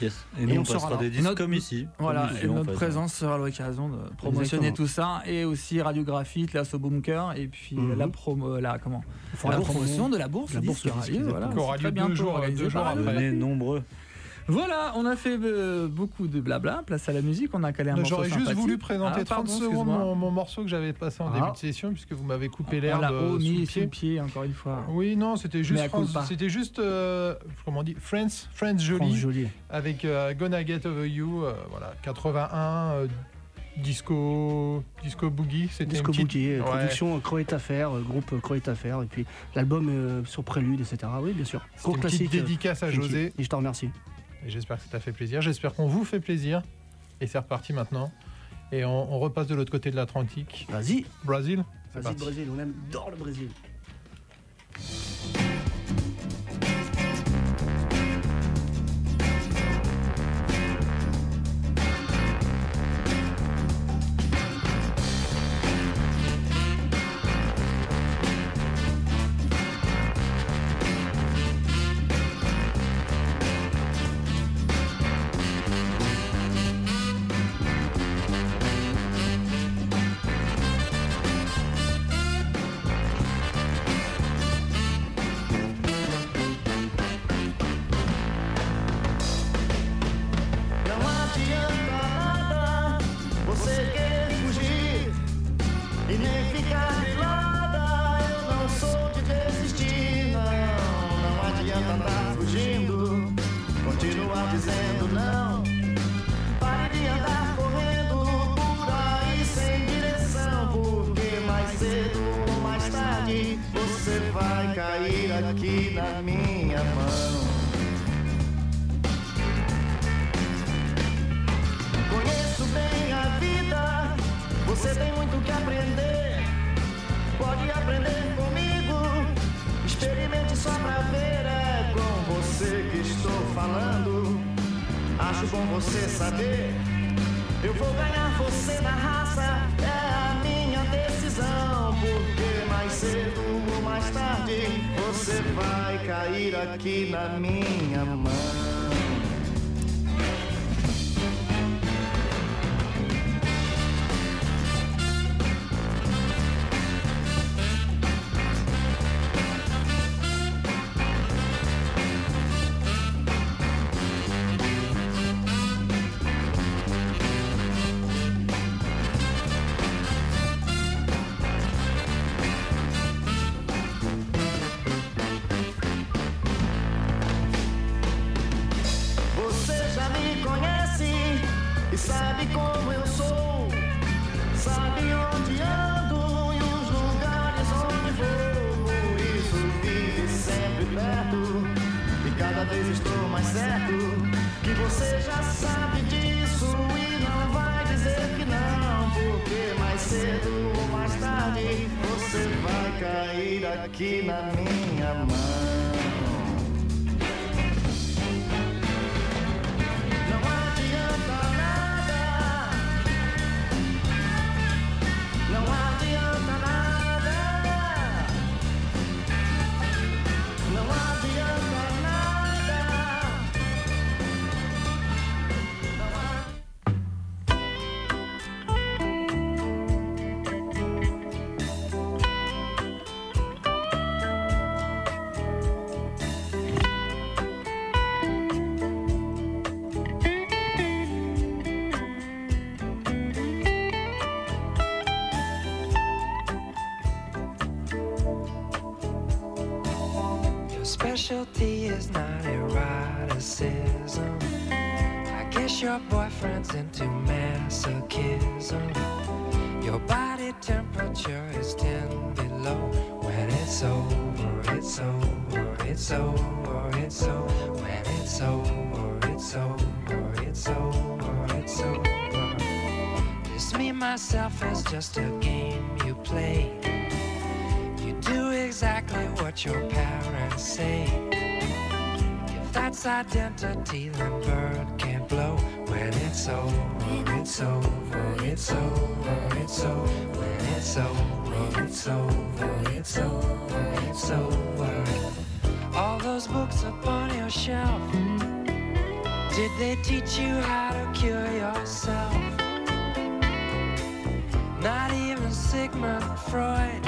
Yes. Et, Et nous, on on sera passera là. des disques Notre- comme ici. Voilà, comme ici, et en notre fait. présence sera l'occasion de promotionner Exactement. tout ça et aussi Radiographite, l'assaut Bunker et puis Mhm. la promo, la comment, la bourse, promotion de la bourse, La bourse aura disque, lieu, voilà, Qui aura c'est lieu deux bientôt jours- organisé deux jours par après. Venez nombreux. Voilà, on a fait euh, beaucoup de blabla, place à la musique, on a calé un morceau J'aurais juste voulu présenter Ah, 30 pardon, secondes mon, mon morceau que j'avais passé en Ah. début de session, puisque vous m'avez coupé l'herbe Voilà, euh, oh, sous le pied. pied, encore une fois. Oui, non, c'était juste, c'était juste, euh, comment on dit, Friends, Friends France Jolie, avec euh, Gonna Get Over You, voilà, 81, euh, disco, disco boogie, c'était Disco petite- Boogie, Ouais. production Croët Affaire, groupe Croët Affaire, et puis l'album euh, sur Prélude, etc. Oui, bien sûr. Gros une petite classique. euh, dédicace à. José, Et je te remercie. Et j'espère que ça t'a fait plaisir, j'espère qu'on vous fait plaisir, et c'est reparti maintenant, et on, on repasse de l'autre côté de l'Atlantique, Vas-y, Brésil, vas-y. Brésil, on aime dans le Brésil. Specialty is not eroticism. I guess your boyfriend's into masochism. Your body temperature is 10 below. When it's over, it's over, it's over, it's over. When it's over, it's over, it's over, it's over. This me, myself, is just a game you play. You do exactly what your parents say. Identity, then bird can't blow. When it's over, it's over, it's over, it's over. When it's over, it's over, it's over, it's over. All those books upon your shelf. Did they teach you how to cure yourself? Not even Sigmund Freud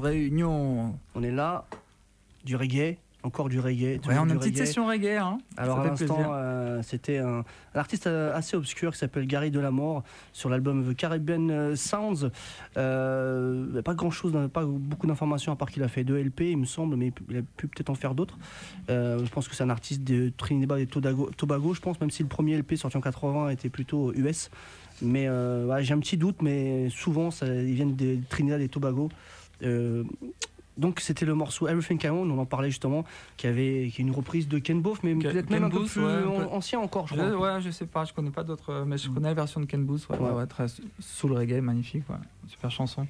Réunion. On est là, du reggae, encore du reggae. Ouais, on a une petite session reggae. Hein. Alors à l'instant, euh, c'était un, un artiste euh, assez obscur qui s'appelle Gary Delamore sur l'album The Caribbean euh, Sounds. Euh, pas grand chose, pas beaucoup d'informations à part qu'il a fait deux LP, il me semble, mais il a pu peut-être en faire d'autres. Euh, je pense que c'est un artiste de Trinidad et Tobago, Tobago, je pense, même si le premier LP sorti en 80 était plutôt US. Mais ouais, j'ai un petit doute, mais souvent ça, ils viennent de Trinidad et Tobago. Euh, donc c'était le morceau Everything I Own, on en parlait justement, qui avait qui est une reprise de Ken Both, mais peut-être même Ken un peu Booth, plus ouais, ancien encore, je Je- crois. ouais, je sais pas, je connais pas d'autres, euh, mais je connais la version de Ken Booth, ouais, ouais, Ouais. très sous le reggae, magnifique, ouais, super chanson.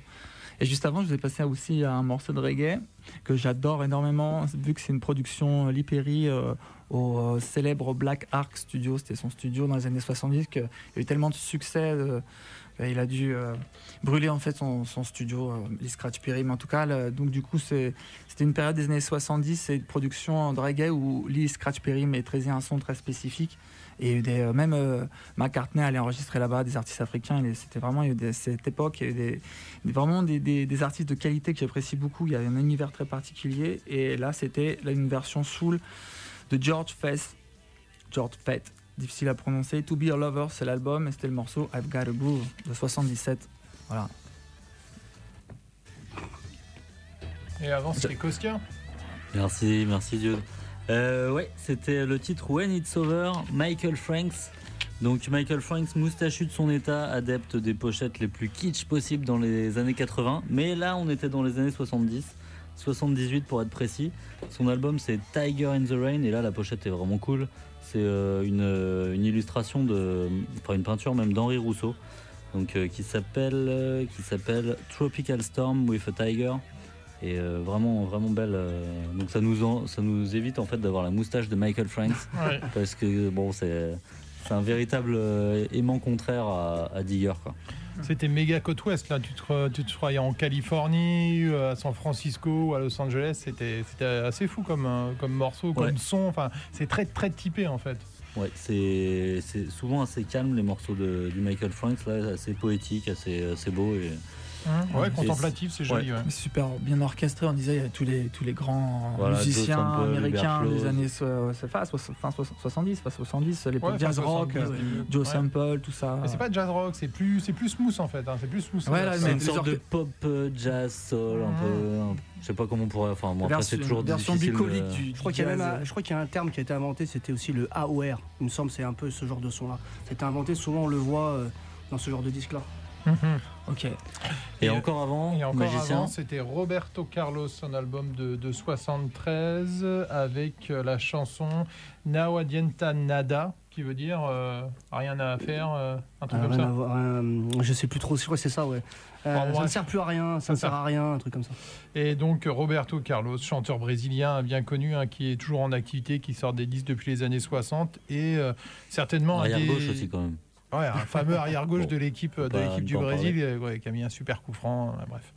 Et juste avant, je vous ai passé aussi un morceau de reggae que j'adore énormément, vu que c'est une production euh, au euh, célèbre Black Ark Studio, c'était son studio dans les années 70, qu'il y a eu tellement de succès. euh, il a dû euh, brûler en fait son, studio, euh, Lee Scratch Perry. Mais en tout cas, donc du coup, c'était une période des années 70, c'est une production de reggae où Lee Scratch Perry maîtrisait un son très spécifique. Et des, euh, même McCartney allait enregistrer là-bas des artistes africains. C'était vraiment, il cette époque, il y des, vraiment des, artistes de qualité que j'apprécie beaucoup. Il y avait un univers très particulier. Et là, c'était une version soul de George Fest. George Fett, difficile à prononcer. To Be a Lover, c'est l'album. Et c'était le morceau I've Got a Groove de 77. Voilà. Et avant, c'était Koskia. Merci, merci Dieu. Euh, ouais, c'était le titre When It's Over, Michael Franks. Donc Michael Franks, moustachu de son état, adepte des pochettes les plus kitsch possibles dans les années 80. Mais là, on était dans les années 70, 78 pour être précis. Son album c'est Tiger in the Rain et là la pochette est vraiment cool. C'est euh, une, euh, une illustration de, enfin une peinture même d'Henri Rousseau, donc euh, qui s'appelle qui s'appelle Tropical Storm with a Tiger et vraiment vraiment belle donc ça nous en- ça nous évite en fait d'avoir la moustache de Michael Franks Ouais. parce que bon c'est c'est un véritable aimant contraire à, à Digger quoi. C'était méga côte ouest là. Tu te, tu te croyais en Californie, euh, à San Francisco, à Los Angeles. C'était assez fou comme, euh, comme morceau, comme Ouais. son. Enfin, c'est très très typé en fait. Ouais, c'est c'est souvent assez calme les morceaux de, du Michael Franks là, assez poétique, assez assez beau et Hein, ouais, contemplatif, c'est joli. Ouais. Super bien orchestré, on disait, il y a tous les, tous les grands Voilà, musiciens américains des années so- euh, fin, so- fin so- 70, pas 70, l'époque Ouais, jazz fin rock, 70, euh. Joe Ouais. Sample, tout ça. Mais c'est pas jazz rock, c'est plus, c'est plus smooth en fait. hein, C'est plus smooth. C'est une les sorte de pop euh, jazz soul un peu un- je sais pas comment on pourrait enfin bon après c'est toujours version difficile de- bucolique du, Je crois qu'il y, a même un- je crois qu'il y a un terme qui a été inventé, c'était aussi le AOR. Il me semble c'est un peu ce genre de son-là. C'était inventé, souvent on le voit euh, dans ce genre de disque-là. Mhm. Ok. et, Et, encore avant Et encore magicien avant, c'était Roberto Carlos, son album de, de 73, avec euh, la chanson Now Adienta Nada, qui veut dire euh, rien à faire, euh, un truc Euh, comme ça. à voir, euh, je sais plus trop, je crois que c'est ça, ouais. Euh, Enfin, ça ne sert plus à rien, ça ne sert à rien, un truc comme ça. Et donc Roberto Carlos, chanteur brésilien bien connu, hein, qui est toujours en activité, qui sort des disques depuis les années 60 et euh, certainement arrière des- gauche aussi quand même Ouais, un fameux arrière gauche Bon, de l'équipe de du Brésil, euh, ouais, qui a mis un super coup franc. euh, bref.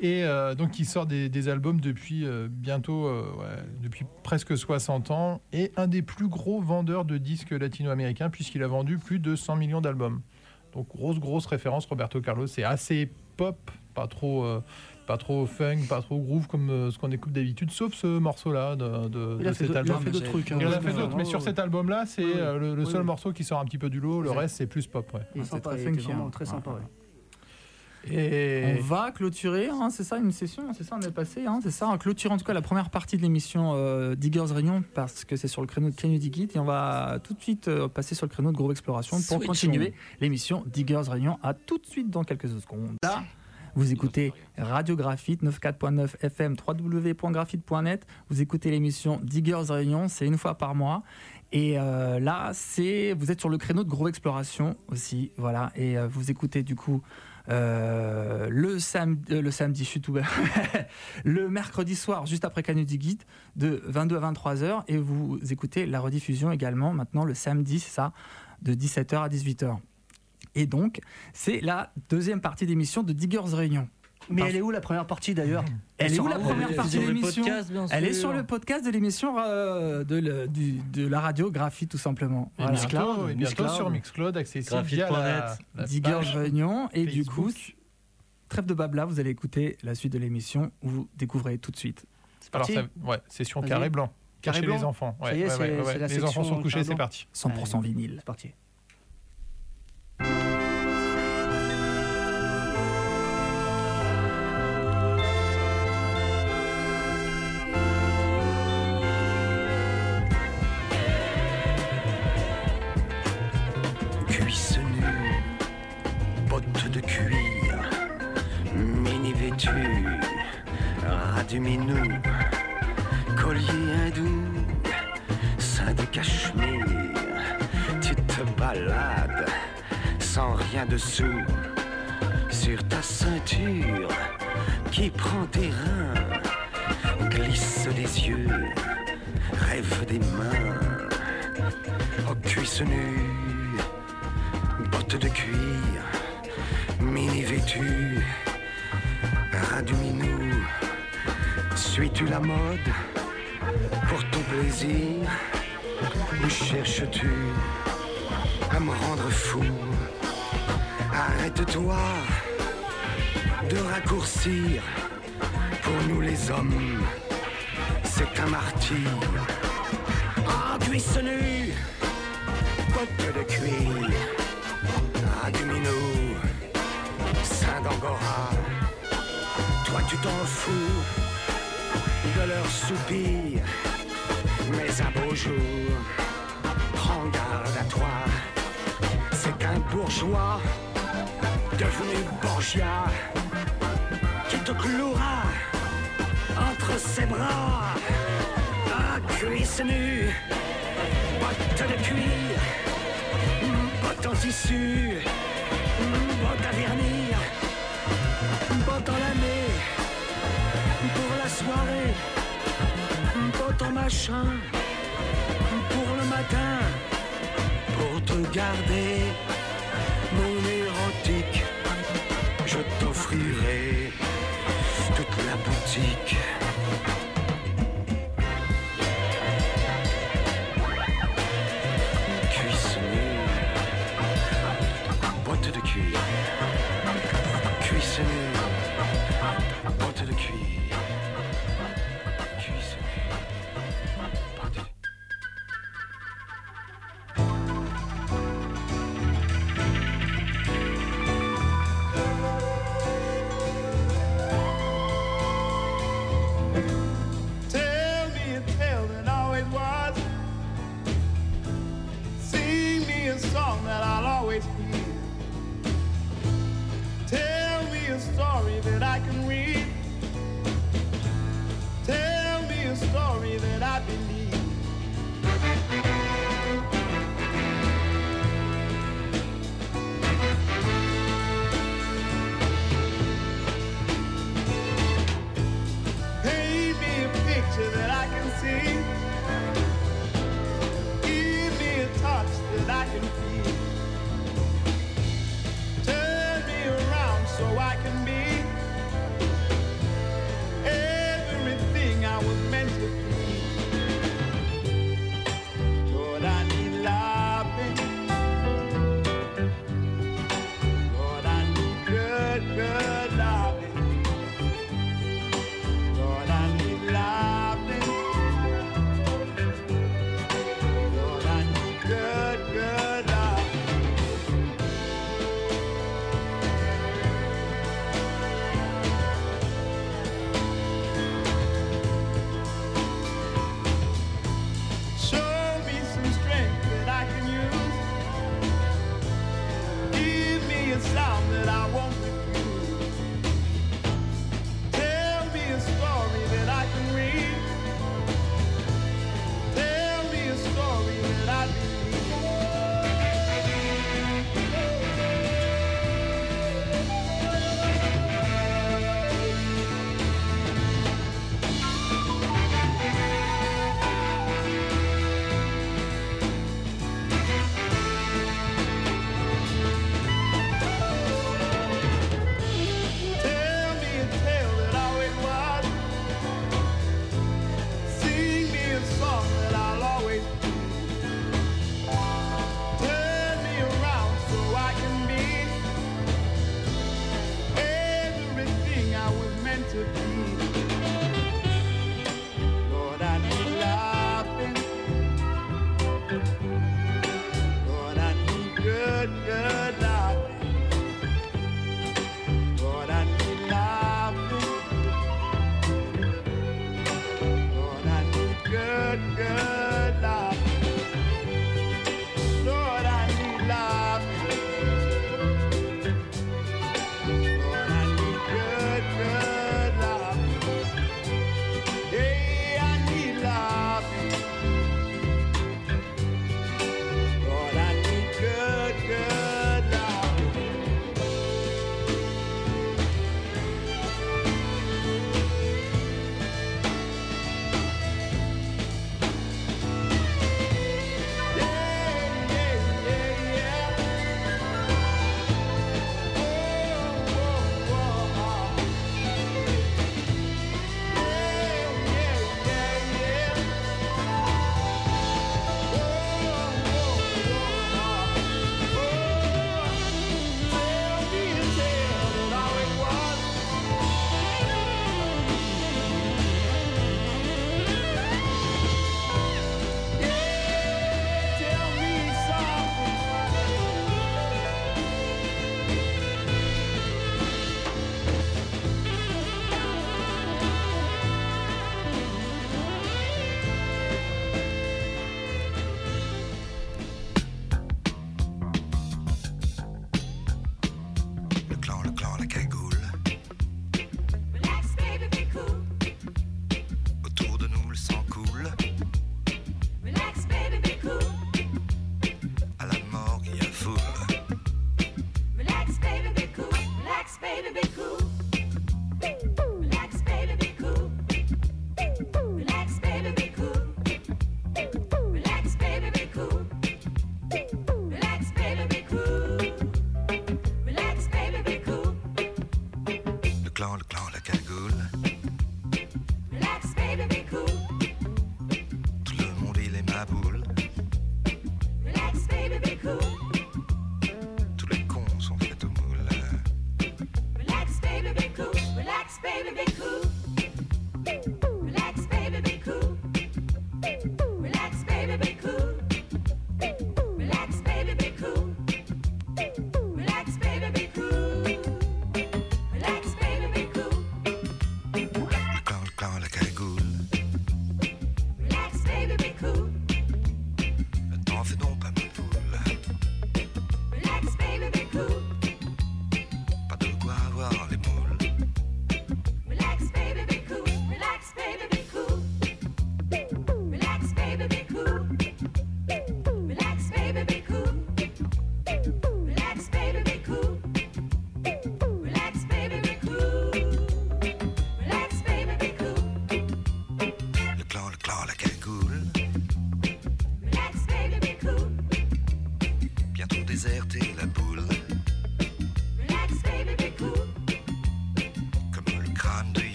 Et euh, donc il sort des, des albums depuis euh, bientôt, euh, ouais, depuis presque 60 ans, et un des plus gros vendeurs de disques latino-américains puisqu'il a vendu plus de 100 millions d'albums. Donc grosse grosse référence Roberto Carlos, c'est assez pop, pas trop. Pas trop funk, pas trop groove comme euh, ce qu'on écoute d'habitude, sauf ce morceau-là de, de- Il a de fait cet d'autres- il a album. fait d'autres trucs. hein. Il en a fait d'autres, mais sur cet album-là, c'est euh, le, le Oui, seul oui. morceau qui sort un petit peu du lot. Le reste, c'est plus pop. Ouais. C'est très funky, vraiment hein. très sympa. ouais. ouais. Et On va clôturer, hein, c'est ça une session, c'est ça on est passé, hein, c'est ça, on clôture en tout cas la première partie de l'émission euh, Diggers Réunion parce que c'est sur le créneau de Can You Dig It et on va tout de suite euh, passer sur le créneau de Groove Exploration pour Switchons. continuer l'émission Diggers Réunion à tout de suite dans quelques secondes. Là, vous écoutez Radio Graphite 94.9 FM www.graphite.net. Vous écoutez l'émission Diggers Réunion, c'est une fois par mois. Et euh, là, c'est vous êtes sur le créneau de Groove Exploration aussi, voilà. Et euh, vous écoutez du coup euh, le, sam- euh, le samedi, je suis tout le mercredi soir, juste après Canu Guide, de 22 à 23h. Et vous écoutez la rediffusion également maintenant le samedi, c'est ça, de 17h à 18h. Et donc, c'est la deuxième partie d'émission de Diggers Réunion. Mais Parce- elle est où la première partie d'ailleurs Elle est où la première partie sur de le l'émission Elle est sur le podcast de l'émission euh, de, le- du- de la radio Graphite, tout simplement. Et Voilà. bientôt, et bientôt Mixcloud. sur Mixcloud, accessible Graphite via la, la Diggers Réunion. Et du coup, trêve de blabla, vous allez écouter la suite de l'émission où vous découvrez tout de suite. Alors, parti ça- ouais, session carré blanc. Carré blanc les enfants. Ouais, Ça y est, ouais, c'est- ouais, ouais, c'est la Les enfants sont couchés, c'est parti. 100% vinyle. C'est parti. Du minou, collier hindou, sein de cachemire. Tu te balades sans rien dessous sur ta ceinture qui prend tes reins, glisse des yeux, rêve des mains, aux cuisses nues bottes de cuir, mini vêtu, ras du minou. Suis-tu la mode pour ton plaisir Ou cherches-tu à me rendre fou Arrête-toi de raccourcir. Pour nous les hommes, c'est un martyr. En cuisse nue, bottes de cuir. Ah, du minou, sein d'angora. Toi, tu t'en fous de leur soupir. Mais un beau jour, prends garde à toi. C'est un bourgeois devenu bourgeois qui te clouera entre ses bras. À cuisse nue, bottes de cuir bottes en tissu, bottes à vernir, soirée, bottes en machin, pour le matin, pour te garder, mon érotique, je t'offrirai toute la boutique. Always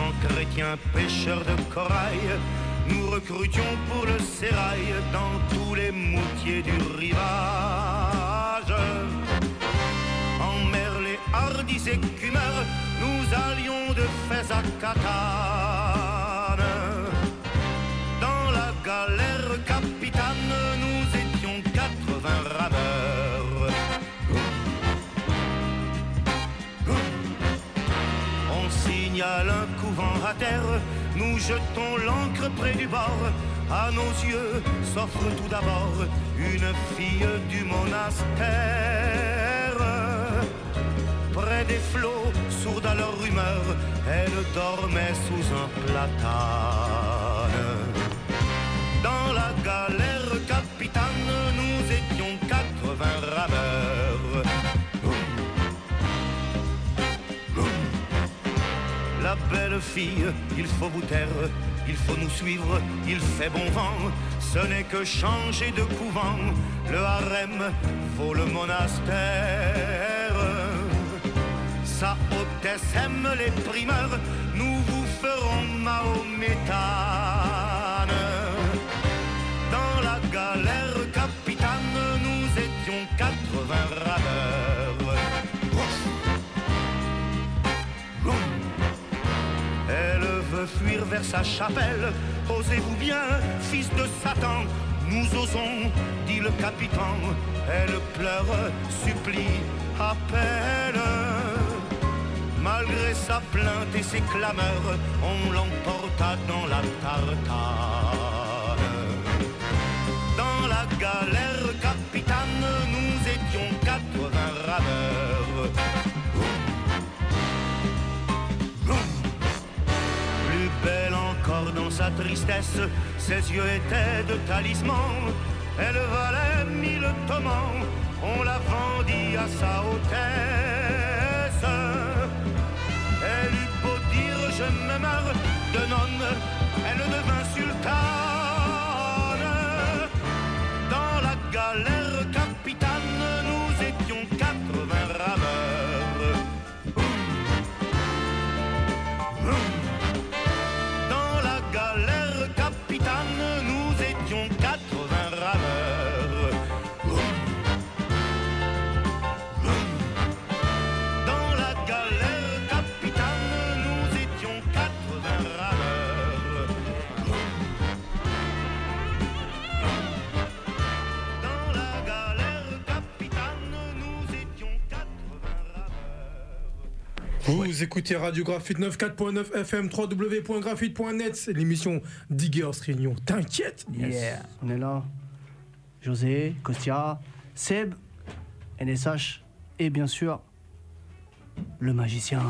esclavage sans chrétien, pêcheur de corail. Nous recrutions pour le sérail dans tous les moutiers du rivage. En mer, les hardis écumeurs, nous allions de fès à catane. Nous jetons l'ancre près du bord. À nos yeux s'offre tout d'abord une fille du monastère. Près des flots, sourde à leur rumeur, elle dormait sous un platane. Dans la galère capitane, nous étions 80 rameurs. Belle fille, il faut vous taire, il faut nous suivre, il fait bon vent. Ce n'est que changer de couvent, le harem vaut le monastère. Sa hautesse aime les primeurs, nous vous ferons mahométane. Dans la galère capitane, nous étions 80 rameurs. Vers sa chapelle. Osez-vous bien, fils de Satan. Nous osons, dit le capitaine. Elle pleure, supplie, appelle. Malgré sa plainte et ses clameurs, on l'emporta dans la tartane. Dans la galère tristesse, ses yeux étaient de talisman. Elle valait mille tomments, on la vendit à sa hautesse. Elle eut beau dire je me meurs de nonne, elle devint sultane. Dans la galère capitane, Vous écoutez Radio Graphite 94.9 FM, www.graphite.net. C'est l'émission Diggers Réunion. T'inquiète Yes. On est là. José, Costia, Seb, NSH et bien sûr le magicien.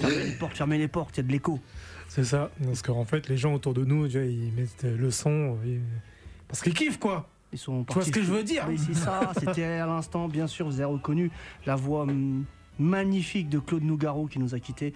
Fermez les portes, fermez les portes, il y a de l'écho. C'est ça. Parce qu'en fait, les gens autour de nous, ils mettent le son. Parce qu'ils kiffent, quoi. Ils sont Tu vois ce que je veux dire? C'est ça, c'était à l'instant, bien sûr, vous avez reconnu la voix hum, magnifique de Claude Nougaro qui nous a quittés.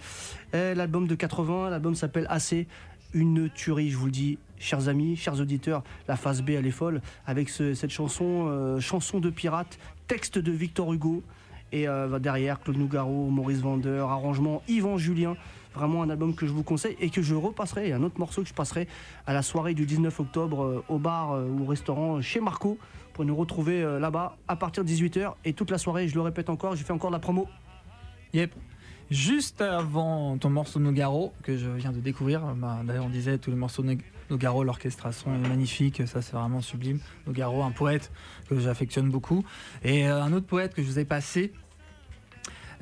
Euh, L'album de 80, l'album s'appelle AC, une tuerie, je vous le dis, chers amis, chers auditeurs, la phase B elle est folle, avec ce- cette chanson, euh, chanson de pirate, texte de Victor Hugo, et euh, derrière Claude Nougaro, Maurice Vander, arrangement Yvan Julien. Vraiment un album que je vous conseille et que je repasserai, un autre morceau que je passerai à la soirée du 19 octobre au bar ou au restaurant chez Marco pour nous retrouver là-bas à partir de 18h et toute la soirée, je le répète encore, j'ai fait encore la promo. Yep. Juste avant ton morceau Nogaro, que je viens de découvrir, bah, d'ailleurs on disait tous les morceaux Nogaro, l'orchestration est magnifique, ça c'est vraiment sublime. Nogaro, un poète que j'affectionne beaucoup. Et euh, un autre poète que je vous ai passé,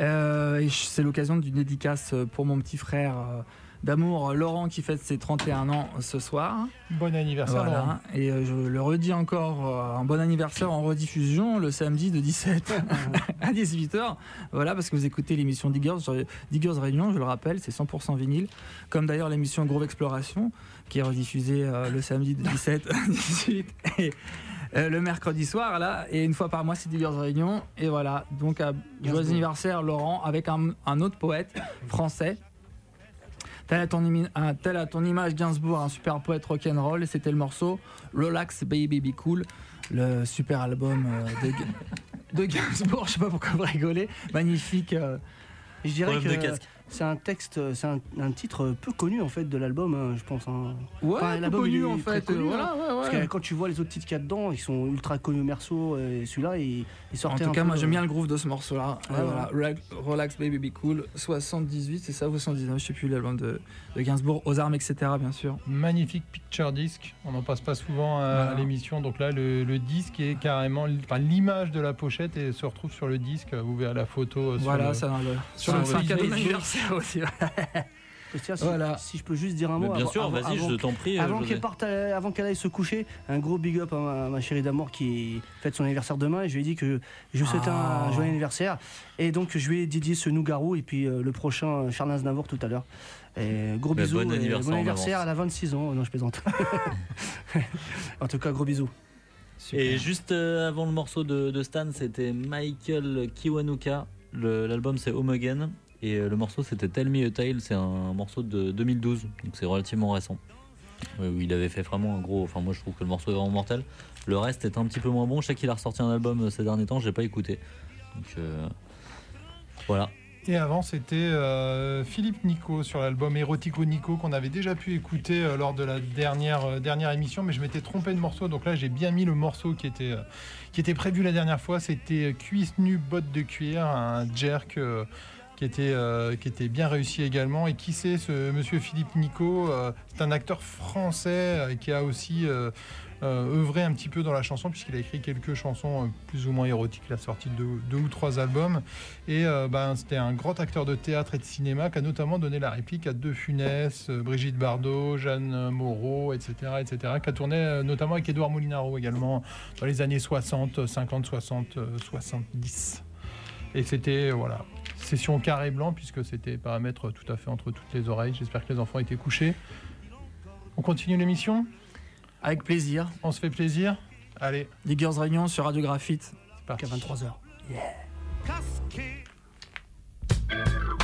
euh, c'est l'occasion d'une dédicace pour mon petit frère euh, d'amour, Laurent, qui fête ses 31 ans ce soir. Bon anniversaire, Voilà. Laurent. Et euh, je le redis encore, euh, un bon anniversaire en rediffusion le samedi de 17 à 18h. Voilà, parce que vous écoutez l'émission Diggers. Diggers Réunion, je le rappelle, c'est 100% vinyle. Comme d'ailleurs l'émission Groove Exploration, qui est rediffusée euh, le samedi de 17 à 18 et euh, le mercredi soir, là. Et une fois par mois, c'est Diggers Réunion. Et voilà, donc euh, joyeux anniversaire, Laurent, avec un, un autre poète français. Tel à, ton imi- un- tel à ton image, Gainsbourg, un super poète rock'n'roll, c'était le morceau Relax Baby Be Cool, le super album euh, de, de Gainsbourg. Je sais pas pourquoi vous rigolez. Magnifique. euh, Je dirais Problème de que casque. C'est un texte, c'est un, un titre peu connu en fait de l'album, hein, je pense. hein. Ouais, peu il connu, est en fait, connu, euh, voilà, hein. ouais, Parce que quand tu vois les autres titres qu'il y a dedans, ils sont ultra connus merceau, et celui-là, il, il En sortait tout un cas, peu, moi j'aime euh, bien le groove de ce morceau-là. Voilà, Relax, Relax Baby Be Cool, 78, c'est ça, ou 79, je sais plus, l'album de, de Gainsbourg, aux armes, etc. Bien sûr. Magnifique picture disc. On n'en passe pas souvent à, l'émission. Donc là, le, le disque est carrément. Enfin, l'image de la pochette et se retrouve sur le disque. Vous verrez la photo. euh, sur Voilà, le- ça, le- sur c'est le aussi. Si, Voilà. si je peux juste dire un mot. Mais bien avant- sûr, vas-y, je t'en prie, euh, Avant qu'elle parte, à- avant qu'elle aille se coucher, un gros big up à ma, ma chérie d'amour qui fête son anniversaire demain. Et je lui ai dit que je lui souhaitais Ah. un joyeux anniversaire. Et donc je lui ai dédié ce Nougarou et puis euh, le prochain Charles Aznavour tout à l'heure. Et gros Bah, bisous. bon et anniversaire bon en anniversaire. avance. Elle a 26 ans. Non, je plaisante. en tout cas, gros bisous. Et juste euh, avant le morceau de, de Stan, c'était Michael Kiwanuka. L'album c'est Home Again. Et euh, le morceau c'était Tell Me a Tale. C'est un morceau de 2012. Donc c'est relativement récent. Euh, où il avait fait vraiment un gros. Enfin, moi je trouve que le morceau est vraiment mortel. Le reste est un petit peu moins bon. Je sais qu'il a ressorti un album euh, ces derniers temps. J'ai pas écouté. Donc voilà. Et avant, c'était Philippe Nico sur l'album Erotico Nico qu'on avait déjà pu écouter lors de la dernière, dernière émission, mais je m'étais trompé de morceau. Donc là, j'ai bien mis le morceau qui était, qui était prévu la dernière fois. C'était Cuisse nue, botte de cuir, un jerk. Qui était, euh, qui était bien réussi également. Et qui c'est ce monsieur Philippe Nico euh, C'est un acteur français euh, qui a aussi œuvré un petit peu dans la chanson, puisqu'il a écrit quelques chansons plus ou moins érotiques. Il a sorti deux, ou trois albums. Et ben, c'était un grand acteur de théâtre et de cinéma qui a notamment donné la réplique à De Funès, Brigitte Bardot, Jeanne Moreau, etc., etc., qui a tourné notamment avec Édouard Molinaro également dans les années 60, 50, 60, euh, 70. Et c'était, voilà, session carré blanc, puisque c'était paramètre tout à fait entre toutes les oreilles. J'espère que les enfants étaient couchés. On continue l'émission Avec plaisir. On se fait plaisir Allez. Diggers Réunion sur Radio Graphite. C'est parti. À 23h. Thank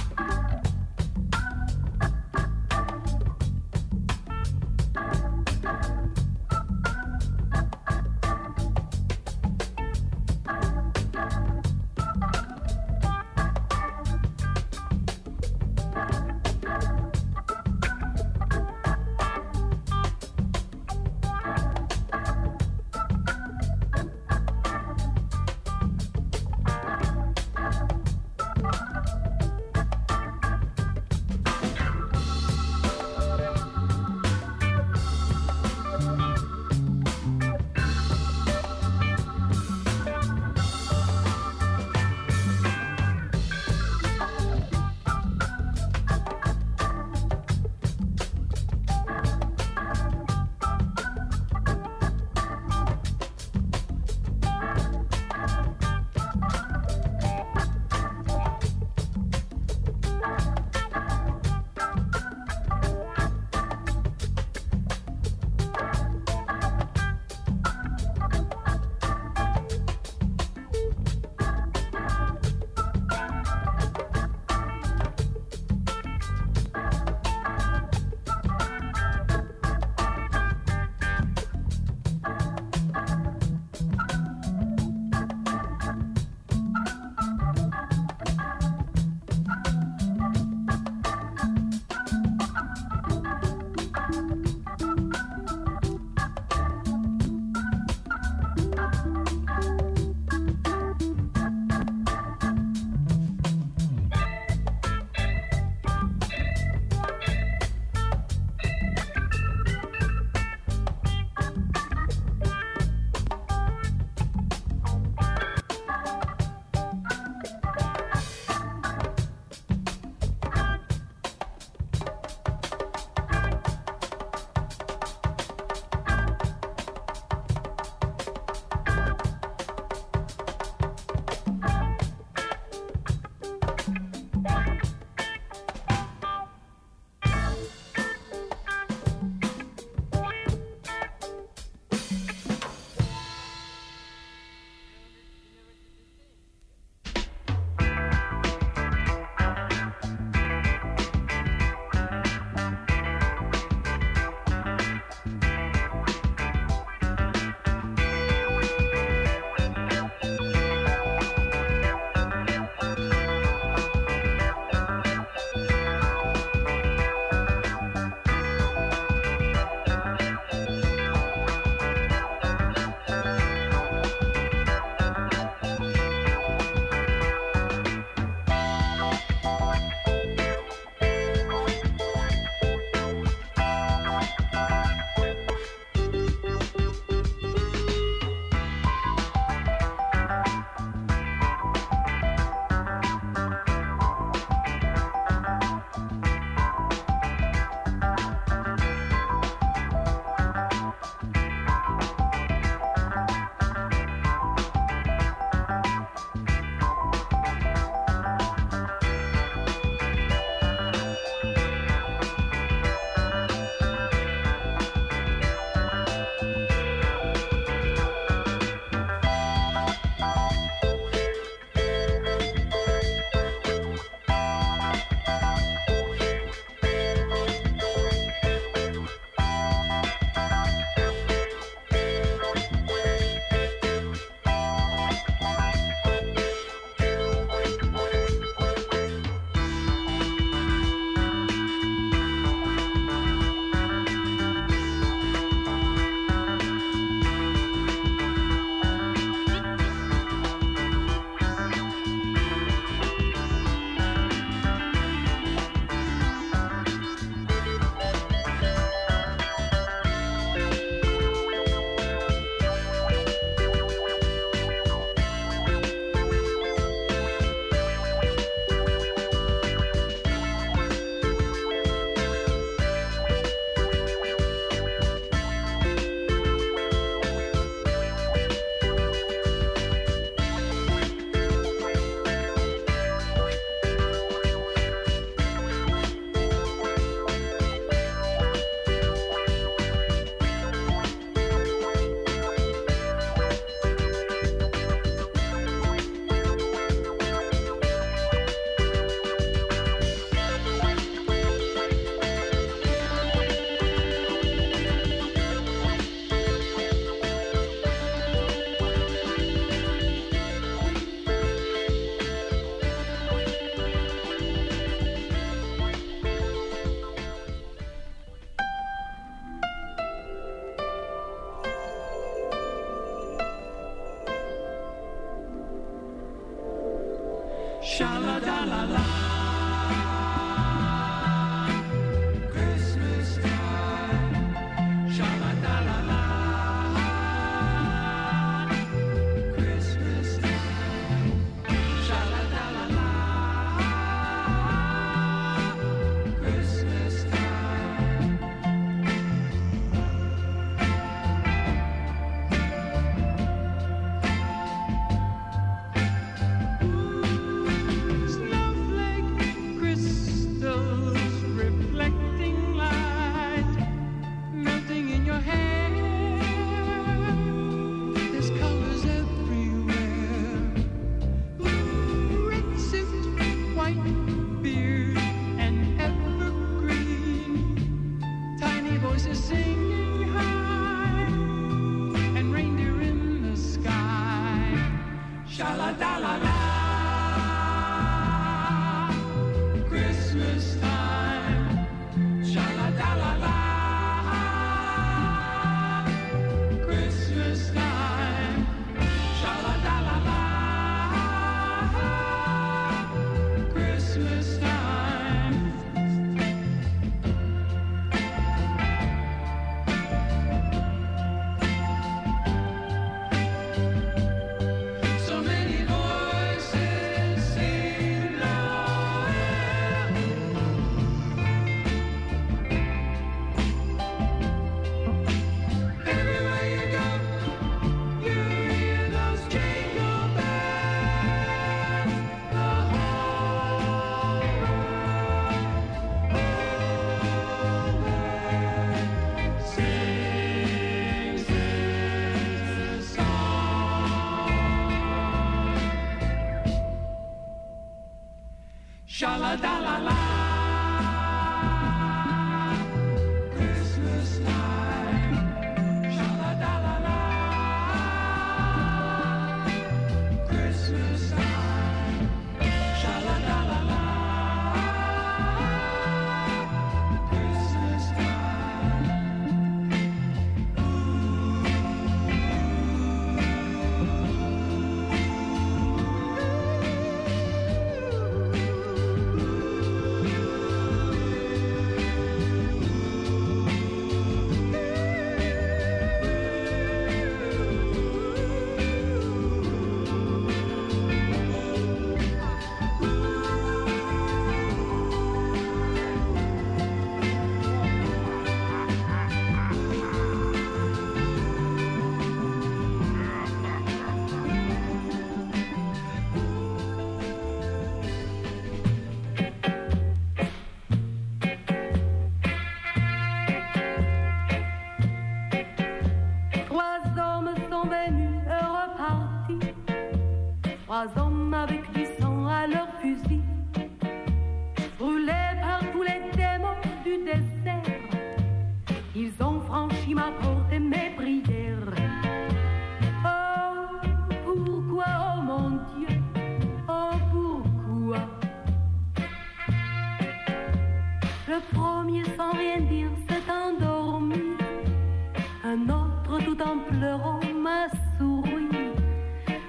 en pleurant m'a souri.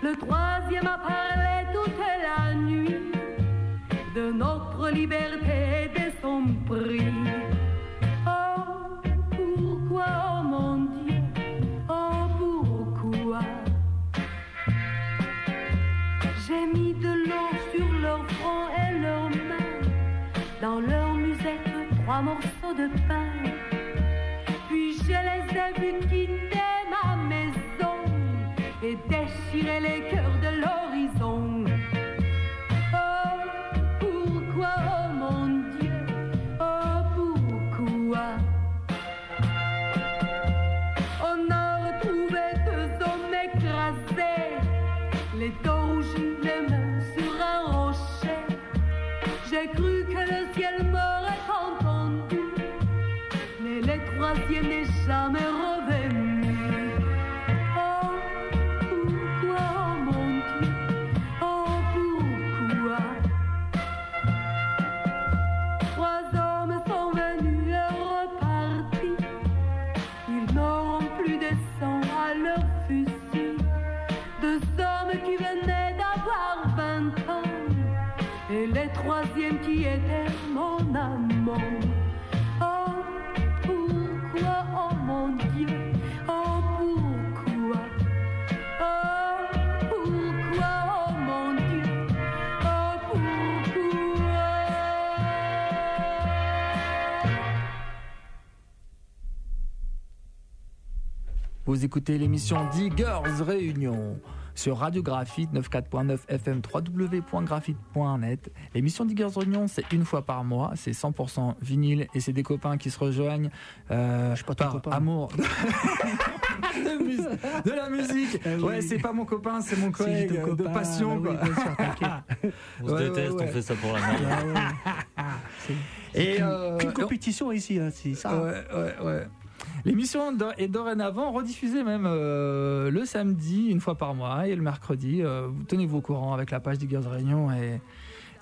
Le troisième a Vous écoutez l'émission Diggers Réunion sur Radio Graphite 94.9 FM www.graphite.net. L'émission Diggers Réunion, c'est une fois par mois, c'est 100% vinyle et c'est des copains qui se rejoignent euh, par amour de, mus- de la musique. Ah oui. Ouais, c'est pas mon copain, c'est mon collègue ton de copain, passion. bah quoi. oui, bien sûr, t'inquiète. On se Ouais, déteste, ouais, ouais. on fait ça pour la merde. Et Et euh, qu'une compétition ici, hein, c'est ça. Ouais, ouais, ouais. L'émission est dorénavant rediffusée même euh, le samedi, une fois par mois, et le mercredi. Euh, vous tenez-vous au courant avec la page Diggers Réunion et,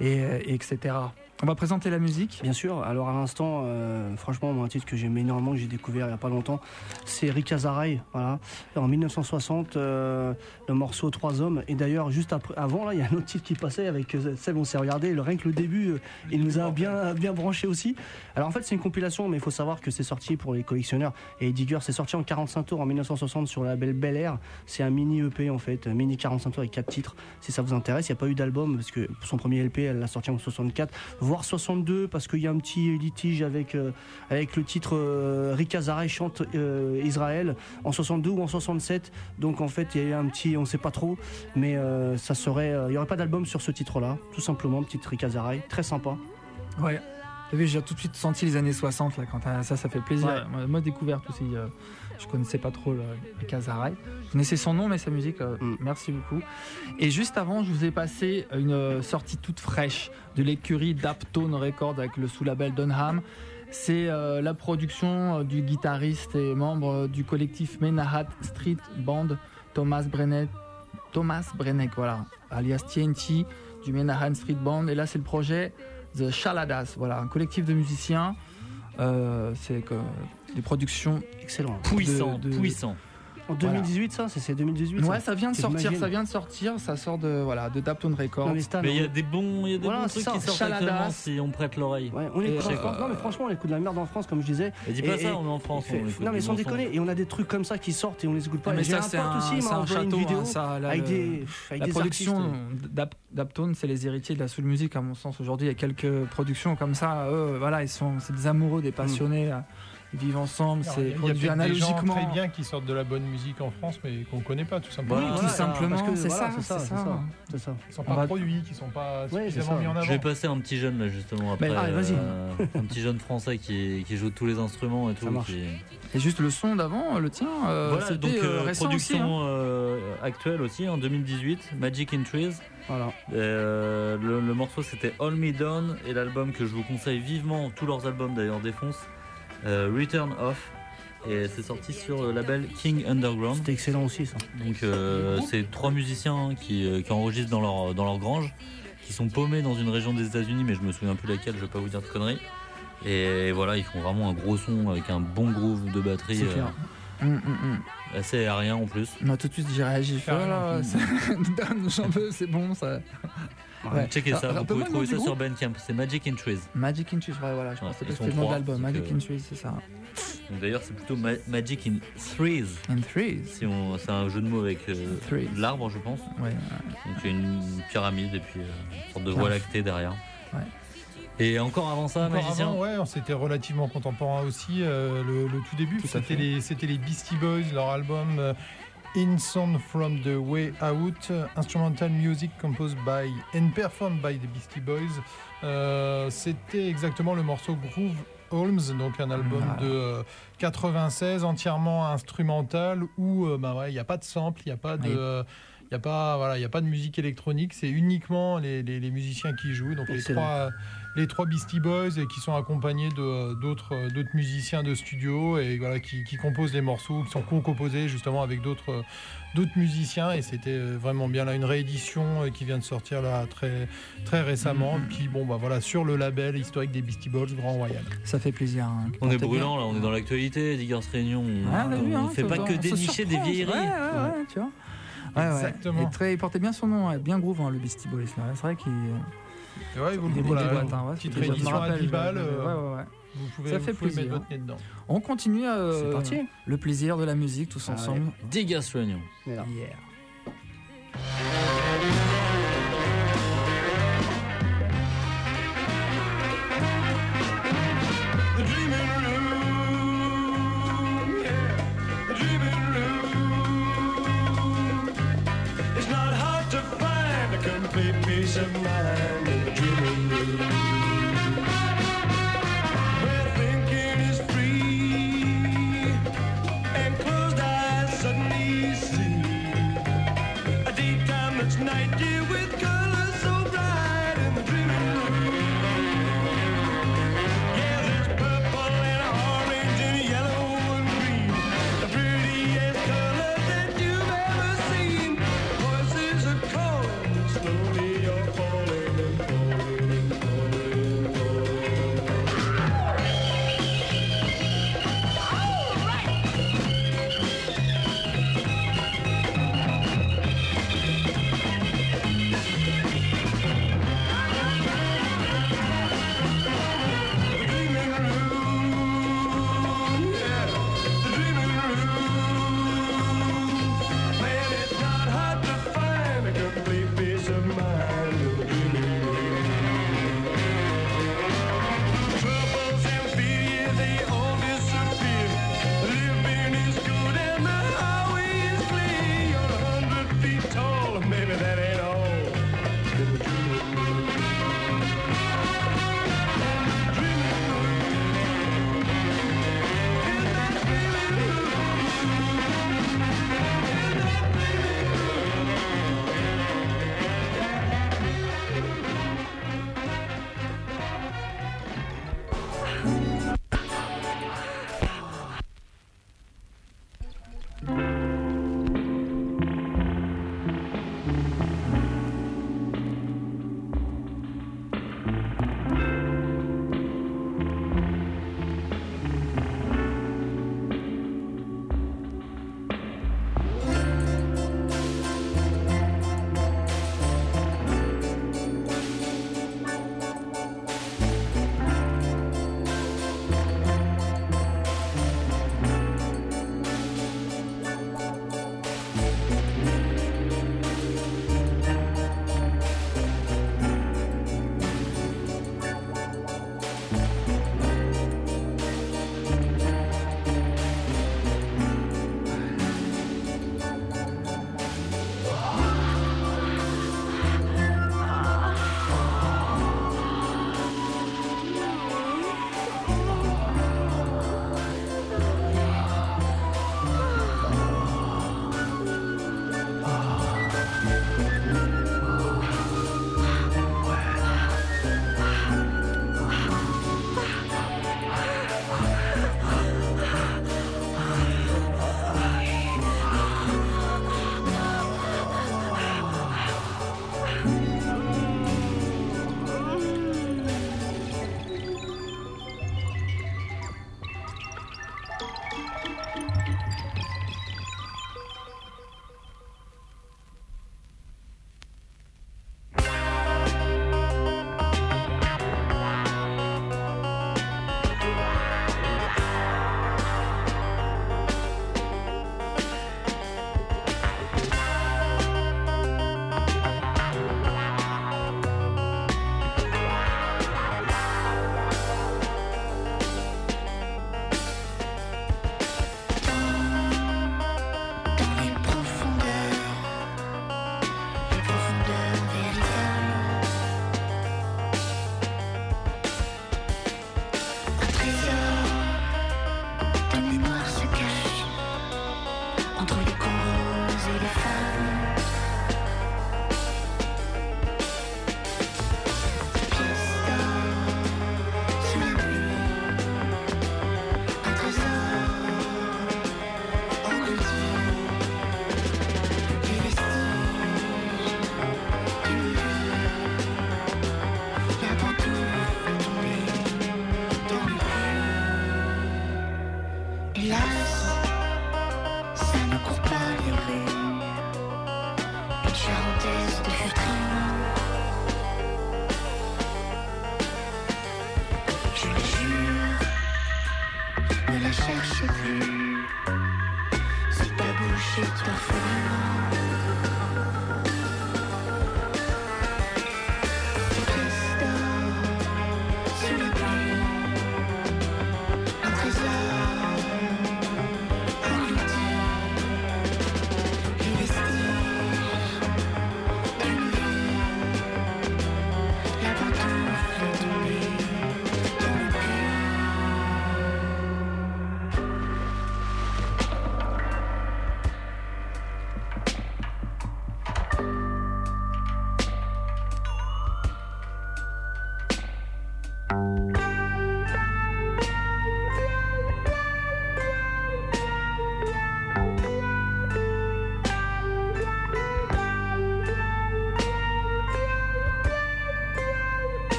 et, et etc. On va présenter la musique. Bien sûr, alors à l'instant, euh, franchement, un titre que j'aime énormément, que j'ai découvert il n'y a pas longtemps, c'est Rick Azaray, voilà. En 1960, euh, le morceau Trois hommes. Et d'ailleurs, juste après, avant, là, il y a un autre titre qui passait avec euh, Seb, on s'est regardé, le, rien que le début, euh, il nous a bien, bien branché aussi. Alors en fait, c'est une compilation, mais il faut savoir que c'est sorti pour les collectionneurs. Et Digger, c'est sorti en 45 tours en 1960 sur la label Bel Air. C'est un mini EP en fait, un mini 45 tours avec 4 titres. Si ça vous intéresse, il n'y a pas eu d'album parce que son premier LP, elle l'a sorti en 64, voire 62 parce qu'il y a un petit litige avec, euh, avec le titre euh, Rick Azaray chante euh, Israël en 62 ou en 67. Donc en fait, il y a eu un petit, on sait pas trop, mais ça serait, il y aurait pas d'album sur ce titre-là, tout simplement, petit Rick Azaray, très sympa. Ouais. T'as vu, j'ai tout de suite senti les années 60 là, quand ça, ça fait plaisir. Ouais. Moi, découverte aussi. euh, je connaissais pas trop le, le Kazaray. Je connaissais son nom, mais sa musique, euh, Mm. merci beaucoup. Et juste avant, je vous ai passé une euh, sortie toute fraîche de l'écurie Daptone Records avec le sous-label Dunham. C'est euh, la production du guitariste et membre du collectif Menahat Street Band, Thomas Brennet, Thomas Brenneck, voilà, alias TNT du Menahan Street Band. Et là, c'est le projet The Shaladas, voilà, un collectif de musiciens. Euh, c'est des productions Excellent. Puissant, de- de- puissant. En 2018, ça, c'est- c'est 2018. Ouais, ça vient de sortir, ça vient de sortir, ça sort de voilà de Daptone Records. Mais il y a des bons, il y a des Voilà, bons c'est trucs ça, qui sortent actuellement si on prête l'oreille. Ouais, on en euh, France. Non, mais franchement, on écoute de la merde en France, comme je disais. Et dis pas ça, on est en France, fait- on écoute non, mais sans déconner. Et on a des trucs comme ça qui sortent et on les écoute pas. Non, mais ça, c'est un- aussi, un château, vidéo hein, ça, là, avec le- des, avec La des production Daptone, c'est les héritiers de la soul music à mon sens aujourd'hui. Il y a quelques productions comme ça. Eux, voilà, ils sont, c'est des amoureux, des passionnés. Ils vivent ensemble. C'est Il y a produit peut-être des gens analogiquement. très bien qui sortent de la bonne musique en France, mais qu'on connaît pas tout simplement. Oui, Voilà, tout simplement, parce que, c'est voilà, ça, c'est ça, ça. ça. Qui sont On pas va- produits, qui sont pas Ouais, suffisamment ça. mis en avant. Je vais passer un petit jeune là justement après. Mais, allez, vas-y. euh, un petit jeune français qui, qui joue tous les instruments et tout. Ça marche. qui- Et juste le son d'avant, le tien, euh, voilà, c'était donc euh, euh, récent aussi. production hein. euh, actuelle aussi en 2018, Magic in Trees. Voilà. Euh, le, le morceau c'était All Me Down et l'album que je vous conseille vivement, tous leurs albums d'ailleurs défoncent, euh, Return Off. Et c'est sorti sur le label King Underground. C'était excellent aussi, ça. Donc euh, c'est trois musiciens qui, euh, qui enregistrent dans leur, dans leur grange, qui sont paumés dans une région des États-Unis, mais je me souviens plus laquelle, je vais pas vous dire de conneries. Et voilà, ils font vraiment un gros son avec un bon groove de batterie, C'est clair. Hum, hum. euh, assez aérien en plus. Moi, tout de suite, j'ai réagi. J'ai fait, Carrément. oh là, c'est- Dan, j'en veux, c'est bon ça. Ouais. Checkez ça, vous pouvez trouver ça sur Bandcamp. C'est Magic in Trees. Magic in Trees, ouais, voilà, je pas que c'était le nom de l'album. Magic euh, in Trees, c'est ça. D'ailleurs, c'est plutôt Ma- Magic in Threes. In. Si on, c'est un jeu de mots avec euh, Threes. l'arbre, je pense. Ouais. Donc il y a une pyramide et puis euh, une sorte de voie lactée derrière. Ouais. Et encore avant ça, Encore magicien. avant, ouais, c'était relativement contemporain aussi. euh, le, le tout début, c'était les, c'était les Beastie Boys, leur album euh, In Sound from the Way Out, instrumental music composed by and performed by the Beastie Boys. Euh, c'était exactement le morceau Groove Holmes, donc un album de euh, 96 entièrement instrumental où euh, bah ouais, il n'y a pas de sample, il n'y a pas de Oui. euh, il y a pas voilà, y a pas de musique électronique, c'est uniquement les, les- les musiciens qui jouent. Donc les trois les trois Beastie Boys et qui sont accompagnés de d'autres euh, d'autres musiciens de studio et voilà qui, qui composent les morceaux, qui sont co-composés justement avec d'autres euh, d'autres musiciens et c'était euh, vraiment bien là une réédition euh, qui vient de sortir là très très récemment. Mhm. Puis bon bah voilà sur le label historique des Beastie Boys Grand Royal. Ça fait plaisir. hein. On est brûlant là, on est dans l'actualité, Diggers Réunion. On, Ah, on hein, fait pas que dénicher des vieilleries. Ouais, ouais, ouais, tu vois. Ouais, ouais. Exactement. Et très, il portait bien son nom, ouais, bien groove, hein, le Beastie Boys. là. C'est vrai qu'il ouais, vous, voilà, des hein, ouais, petite réédition à rappelle, 10 je- balles. ouais, euh, ouais, ouais. Vous pouvez, Ça vous fait pouvez plaisir. mettre votre nez dedans. On continue euh, C'est parti. le plaisir de la musique tous Ah, ensemble. On est là. Yeah.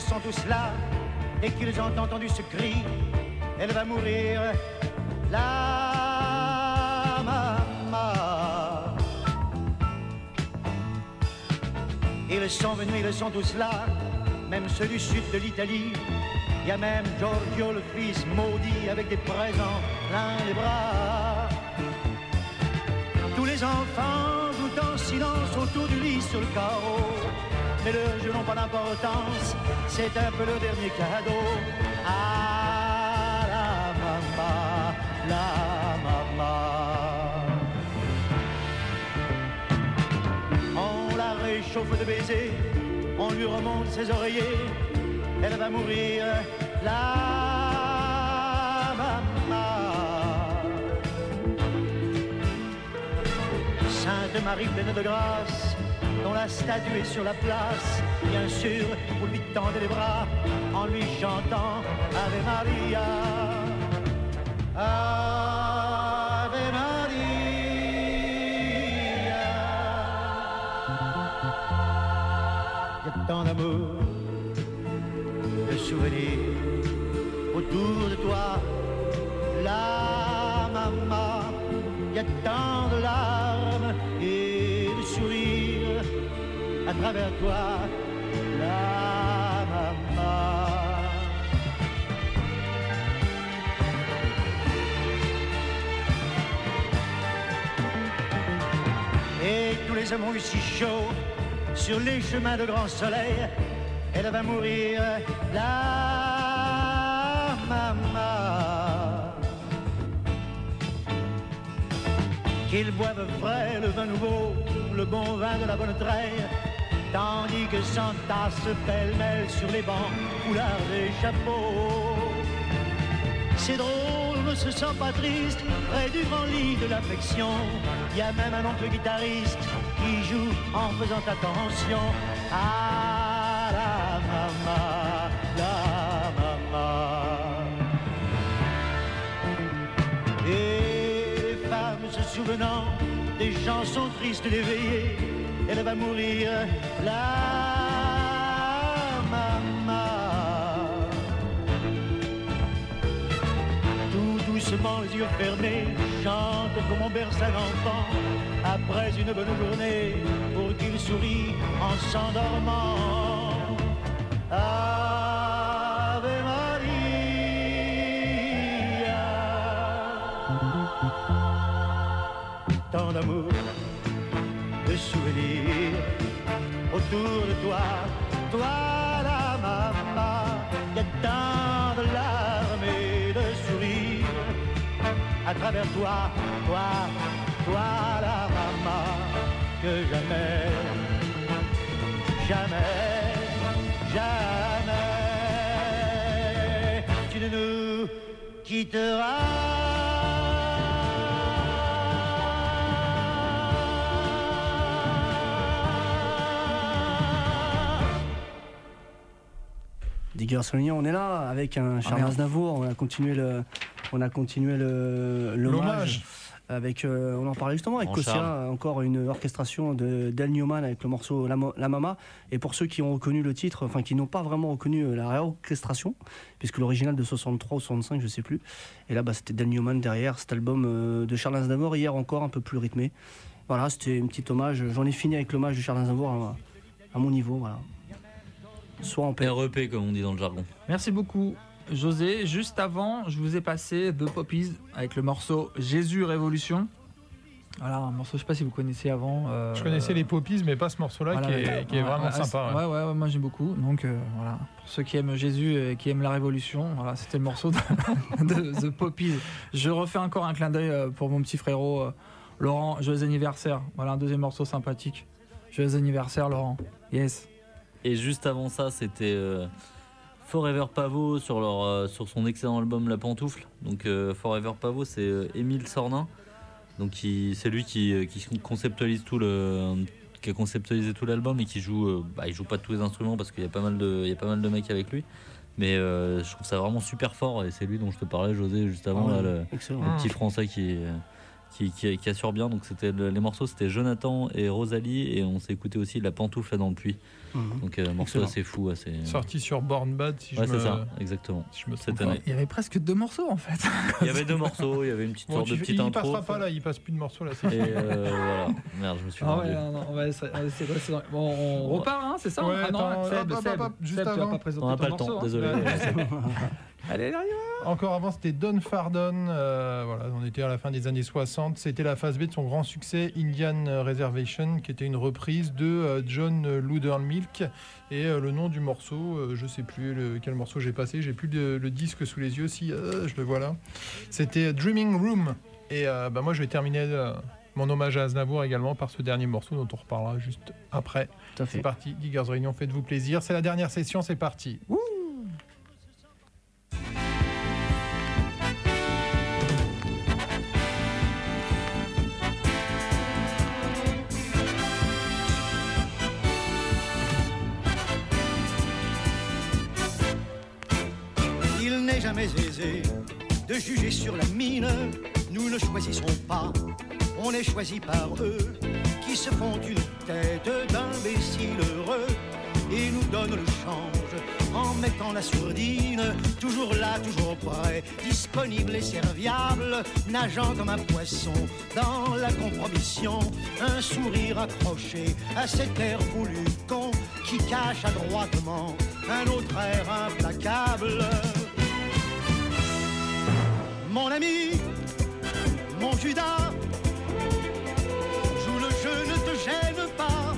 Sont tous là. Dès qu'ils ont entendu ce cri, elle va mourir. La maman. Ils sont venus, ils sont tous là, même ceux du sud de l'Italie. Il y a même Giorgio, le fils maudit, avec des présents plein les bras. Tous les enfants jouent en silence autour du lit sur le carreau. Mais leurs jeux n'ont pas d'importance, c'est un peu le dernier cadeau. Ah la maman, la maman. On la réchauffe de baisers, on lui remonte ses oreillers, elle va mourir, la maman. Sainte Marie pleine de grâce, dont la statue est sur la place, bien sûr, vous lui tendez les bras en lui chantant Ave Maria. Ave Maria. Il y a tant d'amour, de souvenirs autour de toi, la maman. Il y a tant de larmes toi, la maman. Et tous les amants eu si chaud sur les chemins de grand soleil, elle va mourir, la maman. Qu'ils boivent frais le vin nouveau, le bon vin de la bonne treille, tandis que s'entassent pêle-mêle sur les bancs, couleurs des chapeaux. C'est drôle, ne se sent pas triste, près du grand lit de l'affection. Il y a même un oncle guitariste qui joue en faisant attention à la maman, la maman. Et les femmes se souvenant des chansons tristes d'éveillé, elle va mourir, la maman. Tout doucement, les yeux fermés, chante comme on berce un enfant, après une bonne journée, pour qu'il sourie en s'endormant. Ave autour de toi, toi la maman. Y a tant de larmes et de sourires à travers toi, toi, toi la maman, que jamais, jamais, jamais, tu ne nous quitteras. On est là avec un Charles merde. Aznavour. On a continué le, on a continué le L'hommage. Avec, euh, on en parlait justement avec Kossia, Charles. encore une orchestration de Del Newman avec le morceau La, Mo- La Mama. Et pour ceux qui ont reconnu le titre, enfin qui n'ont pas vraiment reconnu euh, la réorchestration, puisque l'original de 63 ou 65, je sais plus. Et là, bah, c'était Del Newman derrière cet album euh, de Charles Aznavour, hier encore un peu plus rythmé. Voilà, c'était un petit hommage. J'en ai fini avec l'hommage de Charles Aznavour à, à mon niveau. Voilà. Soit en paix. REP, comme on dit dans le jargon. Merci beaucoup, José. Juste avant, je vous ai passé The Poppies avec le morceau Jésus Révolution. Voilà, un morceau, je sais pas si vous connaissez avant. euh, Je connaissais les Poppies, mais pas ce morceau-là voilà, qui est, qui est ouais, vraiment ouais, sympa. Ouais, ouais. ouais, ouais, moi j'aime beaucoup. Donc euh, voilà, pour ceux qui aiment Jésus et qui aiment la Révolution, voilà, c'était le morceau de, de The Poppies. Je refais encore un clin d'œil euh, pour mon petit frérot euh, Laurent. Joyeux anniversaire. Voilà un deuxième morceau sympathique. Joyeux anniversaire, Laurent. Yes. Et juste avant ça, c'était euh, Forever Pavot sur, leur, euh, sur son excellent album La Pantoufle. Donc euh, Forever Pavot, c'est euh, Émile Sornin. Donc c'est lui qui, qui conceptualise tout le qui a conceptualisé tout l'album et qui joue euh, bah, il joue pas tous les instruments parce qu'il y a pas mal de il y a pas mal de mecs avec lui. Mais euh, je trouve ça vraiment super fort et c'est lui dont je te parlais José juste avant Ah ouais, là, le, petit français qui qui, qui, qui assure bien. Donc c'était le- les morceaux c'était Jonathan et Rosalie et on s'est écouté aussi La Pantoufle dans le puits Mhm. donc euh, morceau Excellent. assez fou assez Sorti sur Born Bad, si ouais je me... c'est ça exactement si je me cette année Il y avait presque deux morceaux en fait. il y avait deux morceaux il y avait une petite Bon, sorte tu de fais- petite il intro passera pas là, il passe plus de morceaux là. c'est et fini. euh, voilà. merde, je me suis Ah vendu. ouais, non, non, on Bon, repart, hein, c'est ça Ouais, Ah non, Seb, Seb, juste Seb, tu vas avant. pas présenter On n'a pas le temps, morceau, hein. Allez, Encore avant, c'était Don Fardon. euh, voilà, on était à la fin des années 60. C'était la phase B de son grand succès, Indian Reservation, qui était une reprise de euh, John Loudermilk. Et euh, le nom du morceau, euh, je sais plus le- quel morceau j'ai passé. J'ai plus le, le disque sous les yeux. Si, je le vois là. C'était Dreaming Room. Et bah, moi, je vais terminer mon hommage à Aznavour également par ce dernier morceau dont on reparlera juste après. C'est parti, Giggers Réunion, faites-vous plaisir. C'est la dernière session, c'est parti. Il n'est jamais aisé de juger sur la mine. Nous ne choisissons pas, on est choisi par eux qui se font une tête d'imbéciles heureux et nous donnent le change en mettant la sourdine. Toujours là, toujours prêt, disponible et serviable, nageant comme un poisson dans la compromission. Un sourire accroché à cet air voulu con qui cache adroitement un autre air implacable. Mon ami, mon Judas, joue le jeu, ne te gêne pas.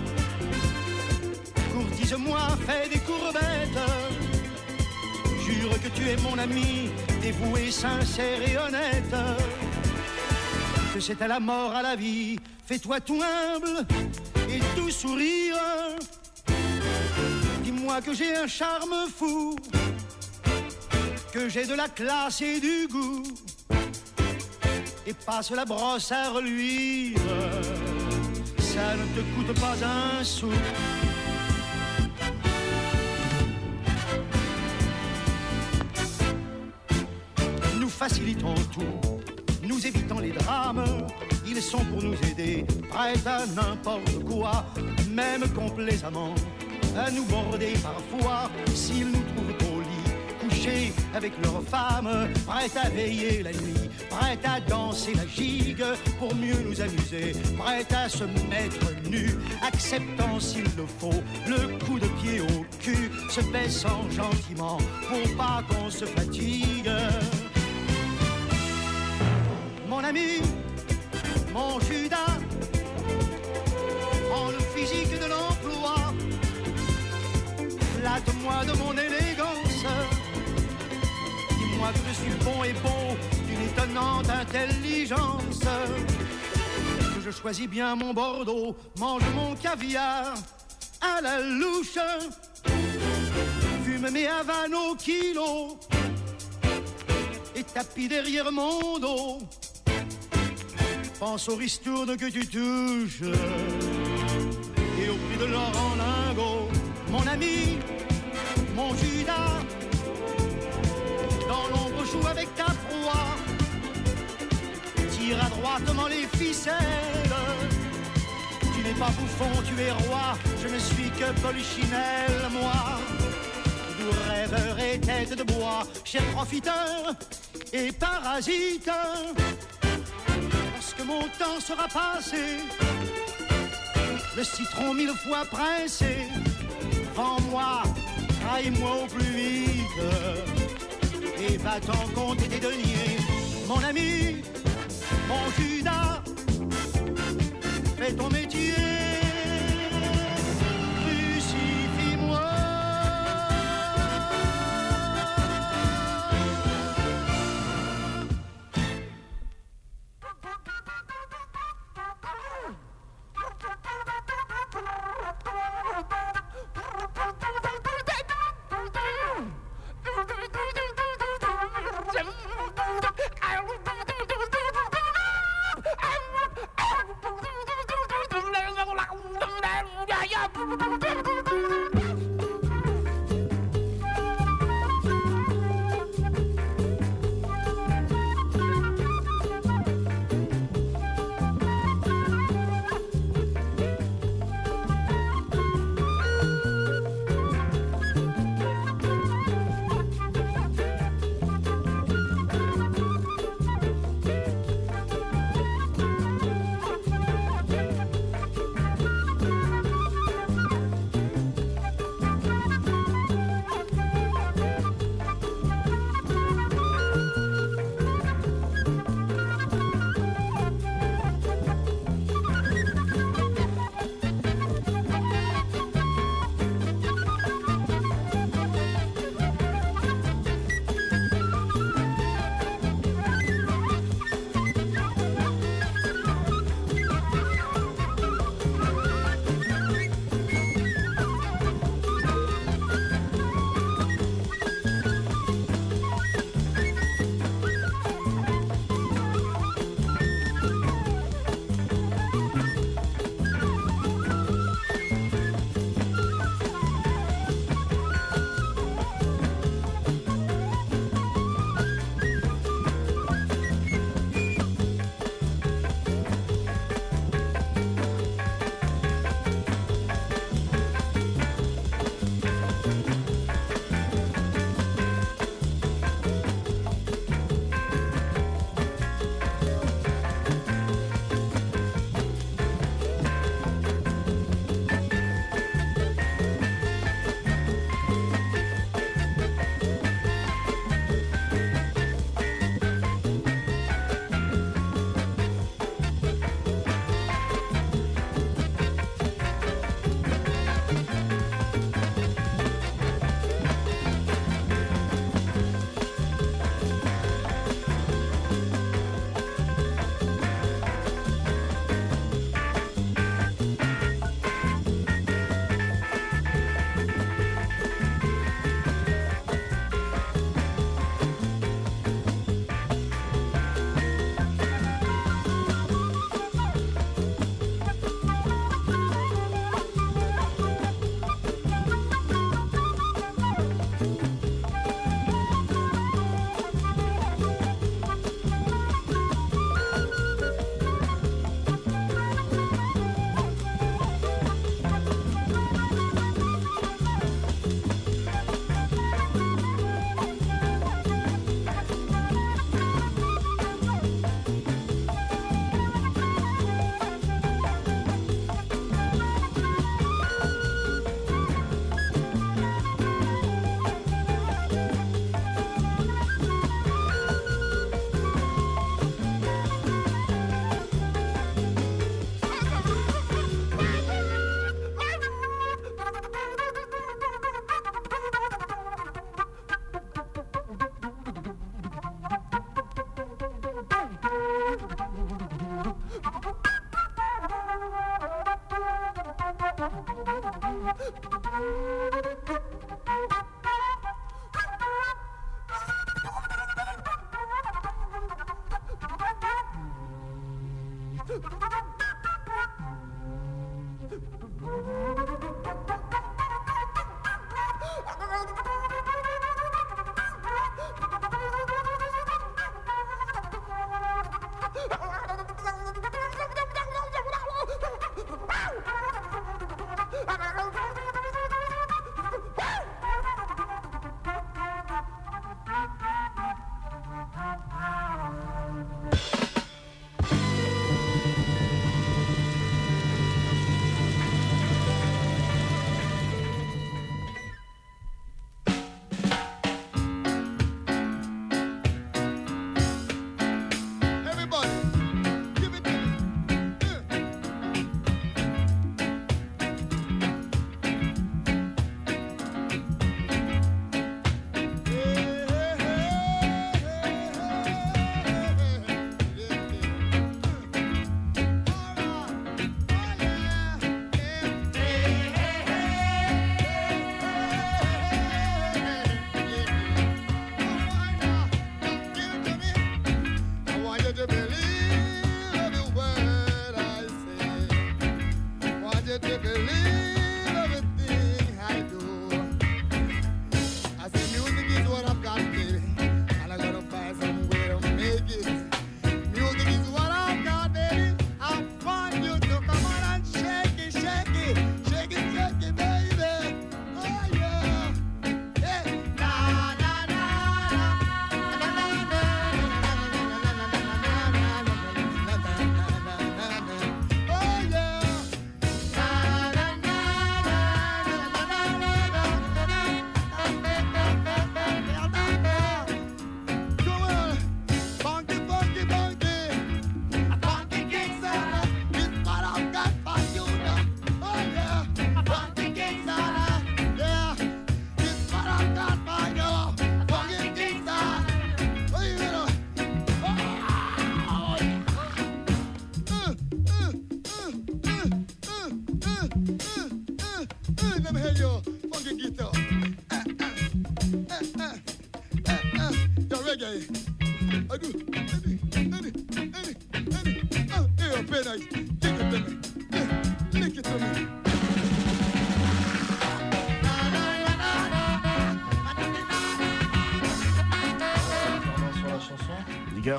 Courtise-moi, fais des courbettes. Jure que tu es mon ami, dévoué, sincère et honnête. Que c'est à la mort, à la vie, fais-toi tout humble et tout sourire. Dis-moi que j'ai un charme fou, j'ai de la classe et du goût, et passe la brosse à reluire. Ça ne te coûte pas un sou. Nous facilitons tout, nous évitons les drames. Ils sont pour nous aider, prêts à n'importe quoi, même complaisamment, à nous border parfois s'ils nous avec leurs femmes, prêts à veiller la nuit, prêts à danser la gigue pour mieux nous amuser, prêts à se mettre nus, acceptant s'il le faut le coup de pied au cul, se baissant gentiment pour pas qu'on se fatigue. Mon ami, mon Judas, en le physique de l'emploi, flatte-moi de mon élégance. Dis-moi que je suis bon et beau d'une étonnante intelligence. Que je choisis bien mon Bordeaux, mange mon caviar à la louche, fume mes havanes au kilo et tapis derrière mon dos. Pense aux ristournes que tu touches et au prix de l'or en lingots. Mon ami, mon Judas, l'ombre joue avec ta proie. Tire à droitement les ficelles. Tu n'es pas bouffon, tu es roi. Je ne suis que polichinelle, moi. Doux rêveur et tête de bois, cher profiteur et parasite. Lorsque mon temps sera passé, le citron mille fois pressé, vends-moi, traille-moi au plus vite, et va-t'en compter tes deniers, mon ami, mon Judas, fais ton métier, Thank you.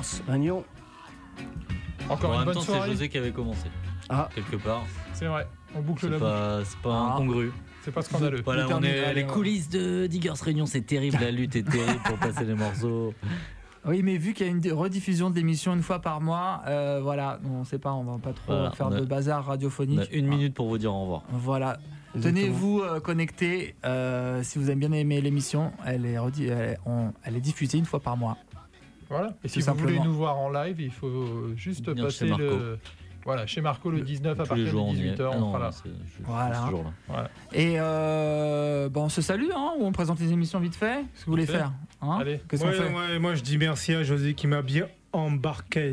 Diggers, Agnon. Encore en une même bonne temps, c'est soirée. José qui avait commencé. Ah. Quelque part. C'est vrai, on boucle C'est la pas, c'est pas Ah. incongru. C'est pas scandaleux. Voilà, on est à les coulisses de Diggers Réunion, c'est terrible, la lutte est terrible pour passer les morceaux. Oui, mais vu qu'il y a une rediffusion de l'émission une fois par mois, euh, voilà, on sait pas, on va pas trop Voilà, faire on a- de bazar On a radiophonique. une minute pour vous dire au revoir. Voilà. Tenez-vous euh, connectés euh, si vous avez bien aimé l'émission. Elle est, redi- elle, est- on- elle est diffusée une fois par mois. Voilà. Et si vous voulez nous voir en live, il faut juste passer chez Marco. le. Voilà, chez Marco le 19 à partir jours, de on y est. 18h, Ah on non, sera là. je- Voilà. là. Et euh, bon, on se salue, hein, ou on présente les émissions vite fait? Ce que vous voulez fait. faire hein? Allez. Qu'est-ce qu'on Ouais, fait? ouais, moi je dis merci à José qui m'a bien embarqué.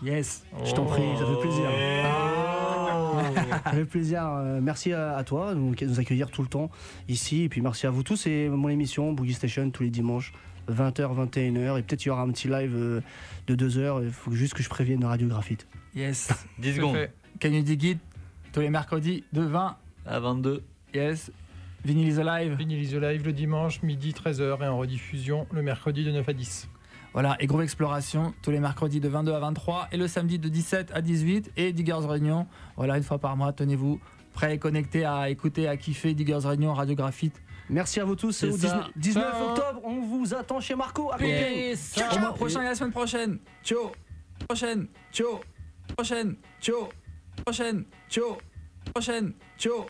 Yes. Je t'en prie, ça fait plaisir. Oh. Ça fait plaisir. euh, merci à, toi de nous, accueillir tout le temps ici. Et puis merci à vous tous. C'est mon émission Boogie Station tous les dimanches, 20h, 21h. Et peut-être il y aura un petit live euh, de 2h. Il faut juste que je prévienne Radio Graphite. Yes. 10 C'est secondes. Can you dig it? Tous les mercredis de 20. À 22. Yes. Vinyl is alive. Vinyl is Live le dimanche, midi 13h et en rediffusion le mercredi de 9 à 10. Voilà, et Groove Exploration tous les mercredis de 22 à 23 et le samedi de 17 à 18 et Diggers Réunion, voilà, une fois par mois, tenez-vous prêts et connectés à écouter, à kiffer Diggers Réunion, Radio Graphite. Merci à vous tous. C'est Au ça. 19, 19 Ciao. octobre, on vous attend chez Marco. À. Peace. Au mois prochain et la semaine prochaine. Ciao. Prochaine. Ciao. Prochaine. Ciao. Prochaine. Ciao. Prochaine. Ciao.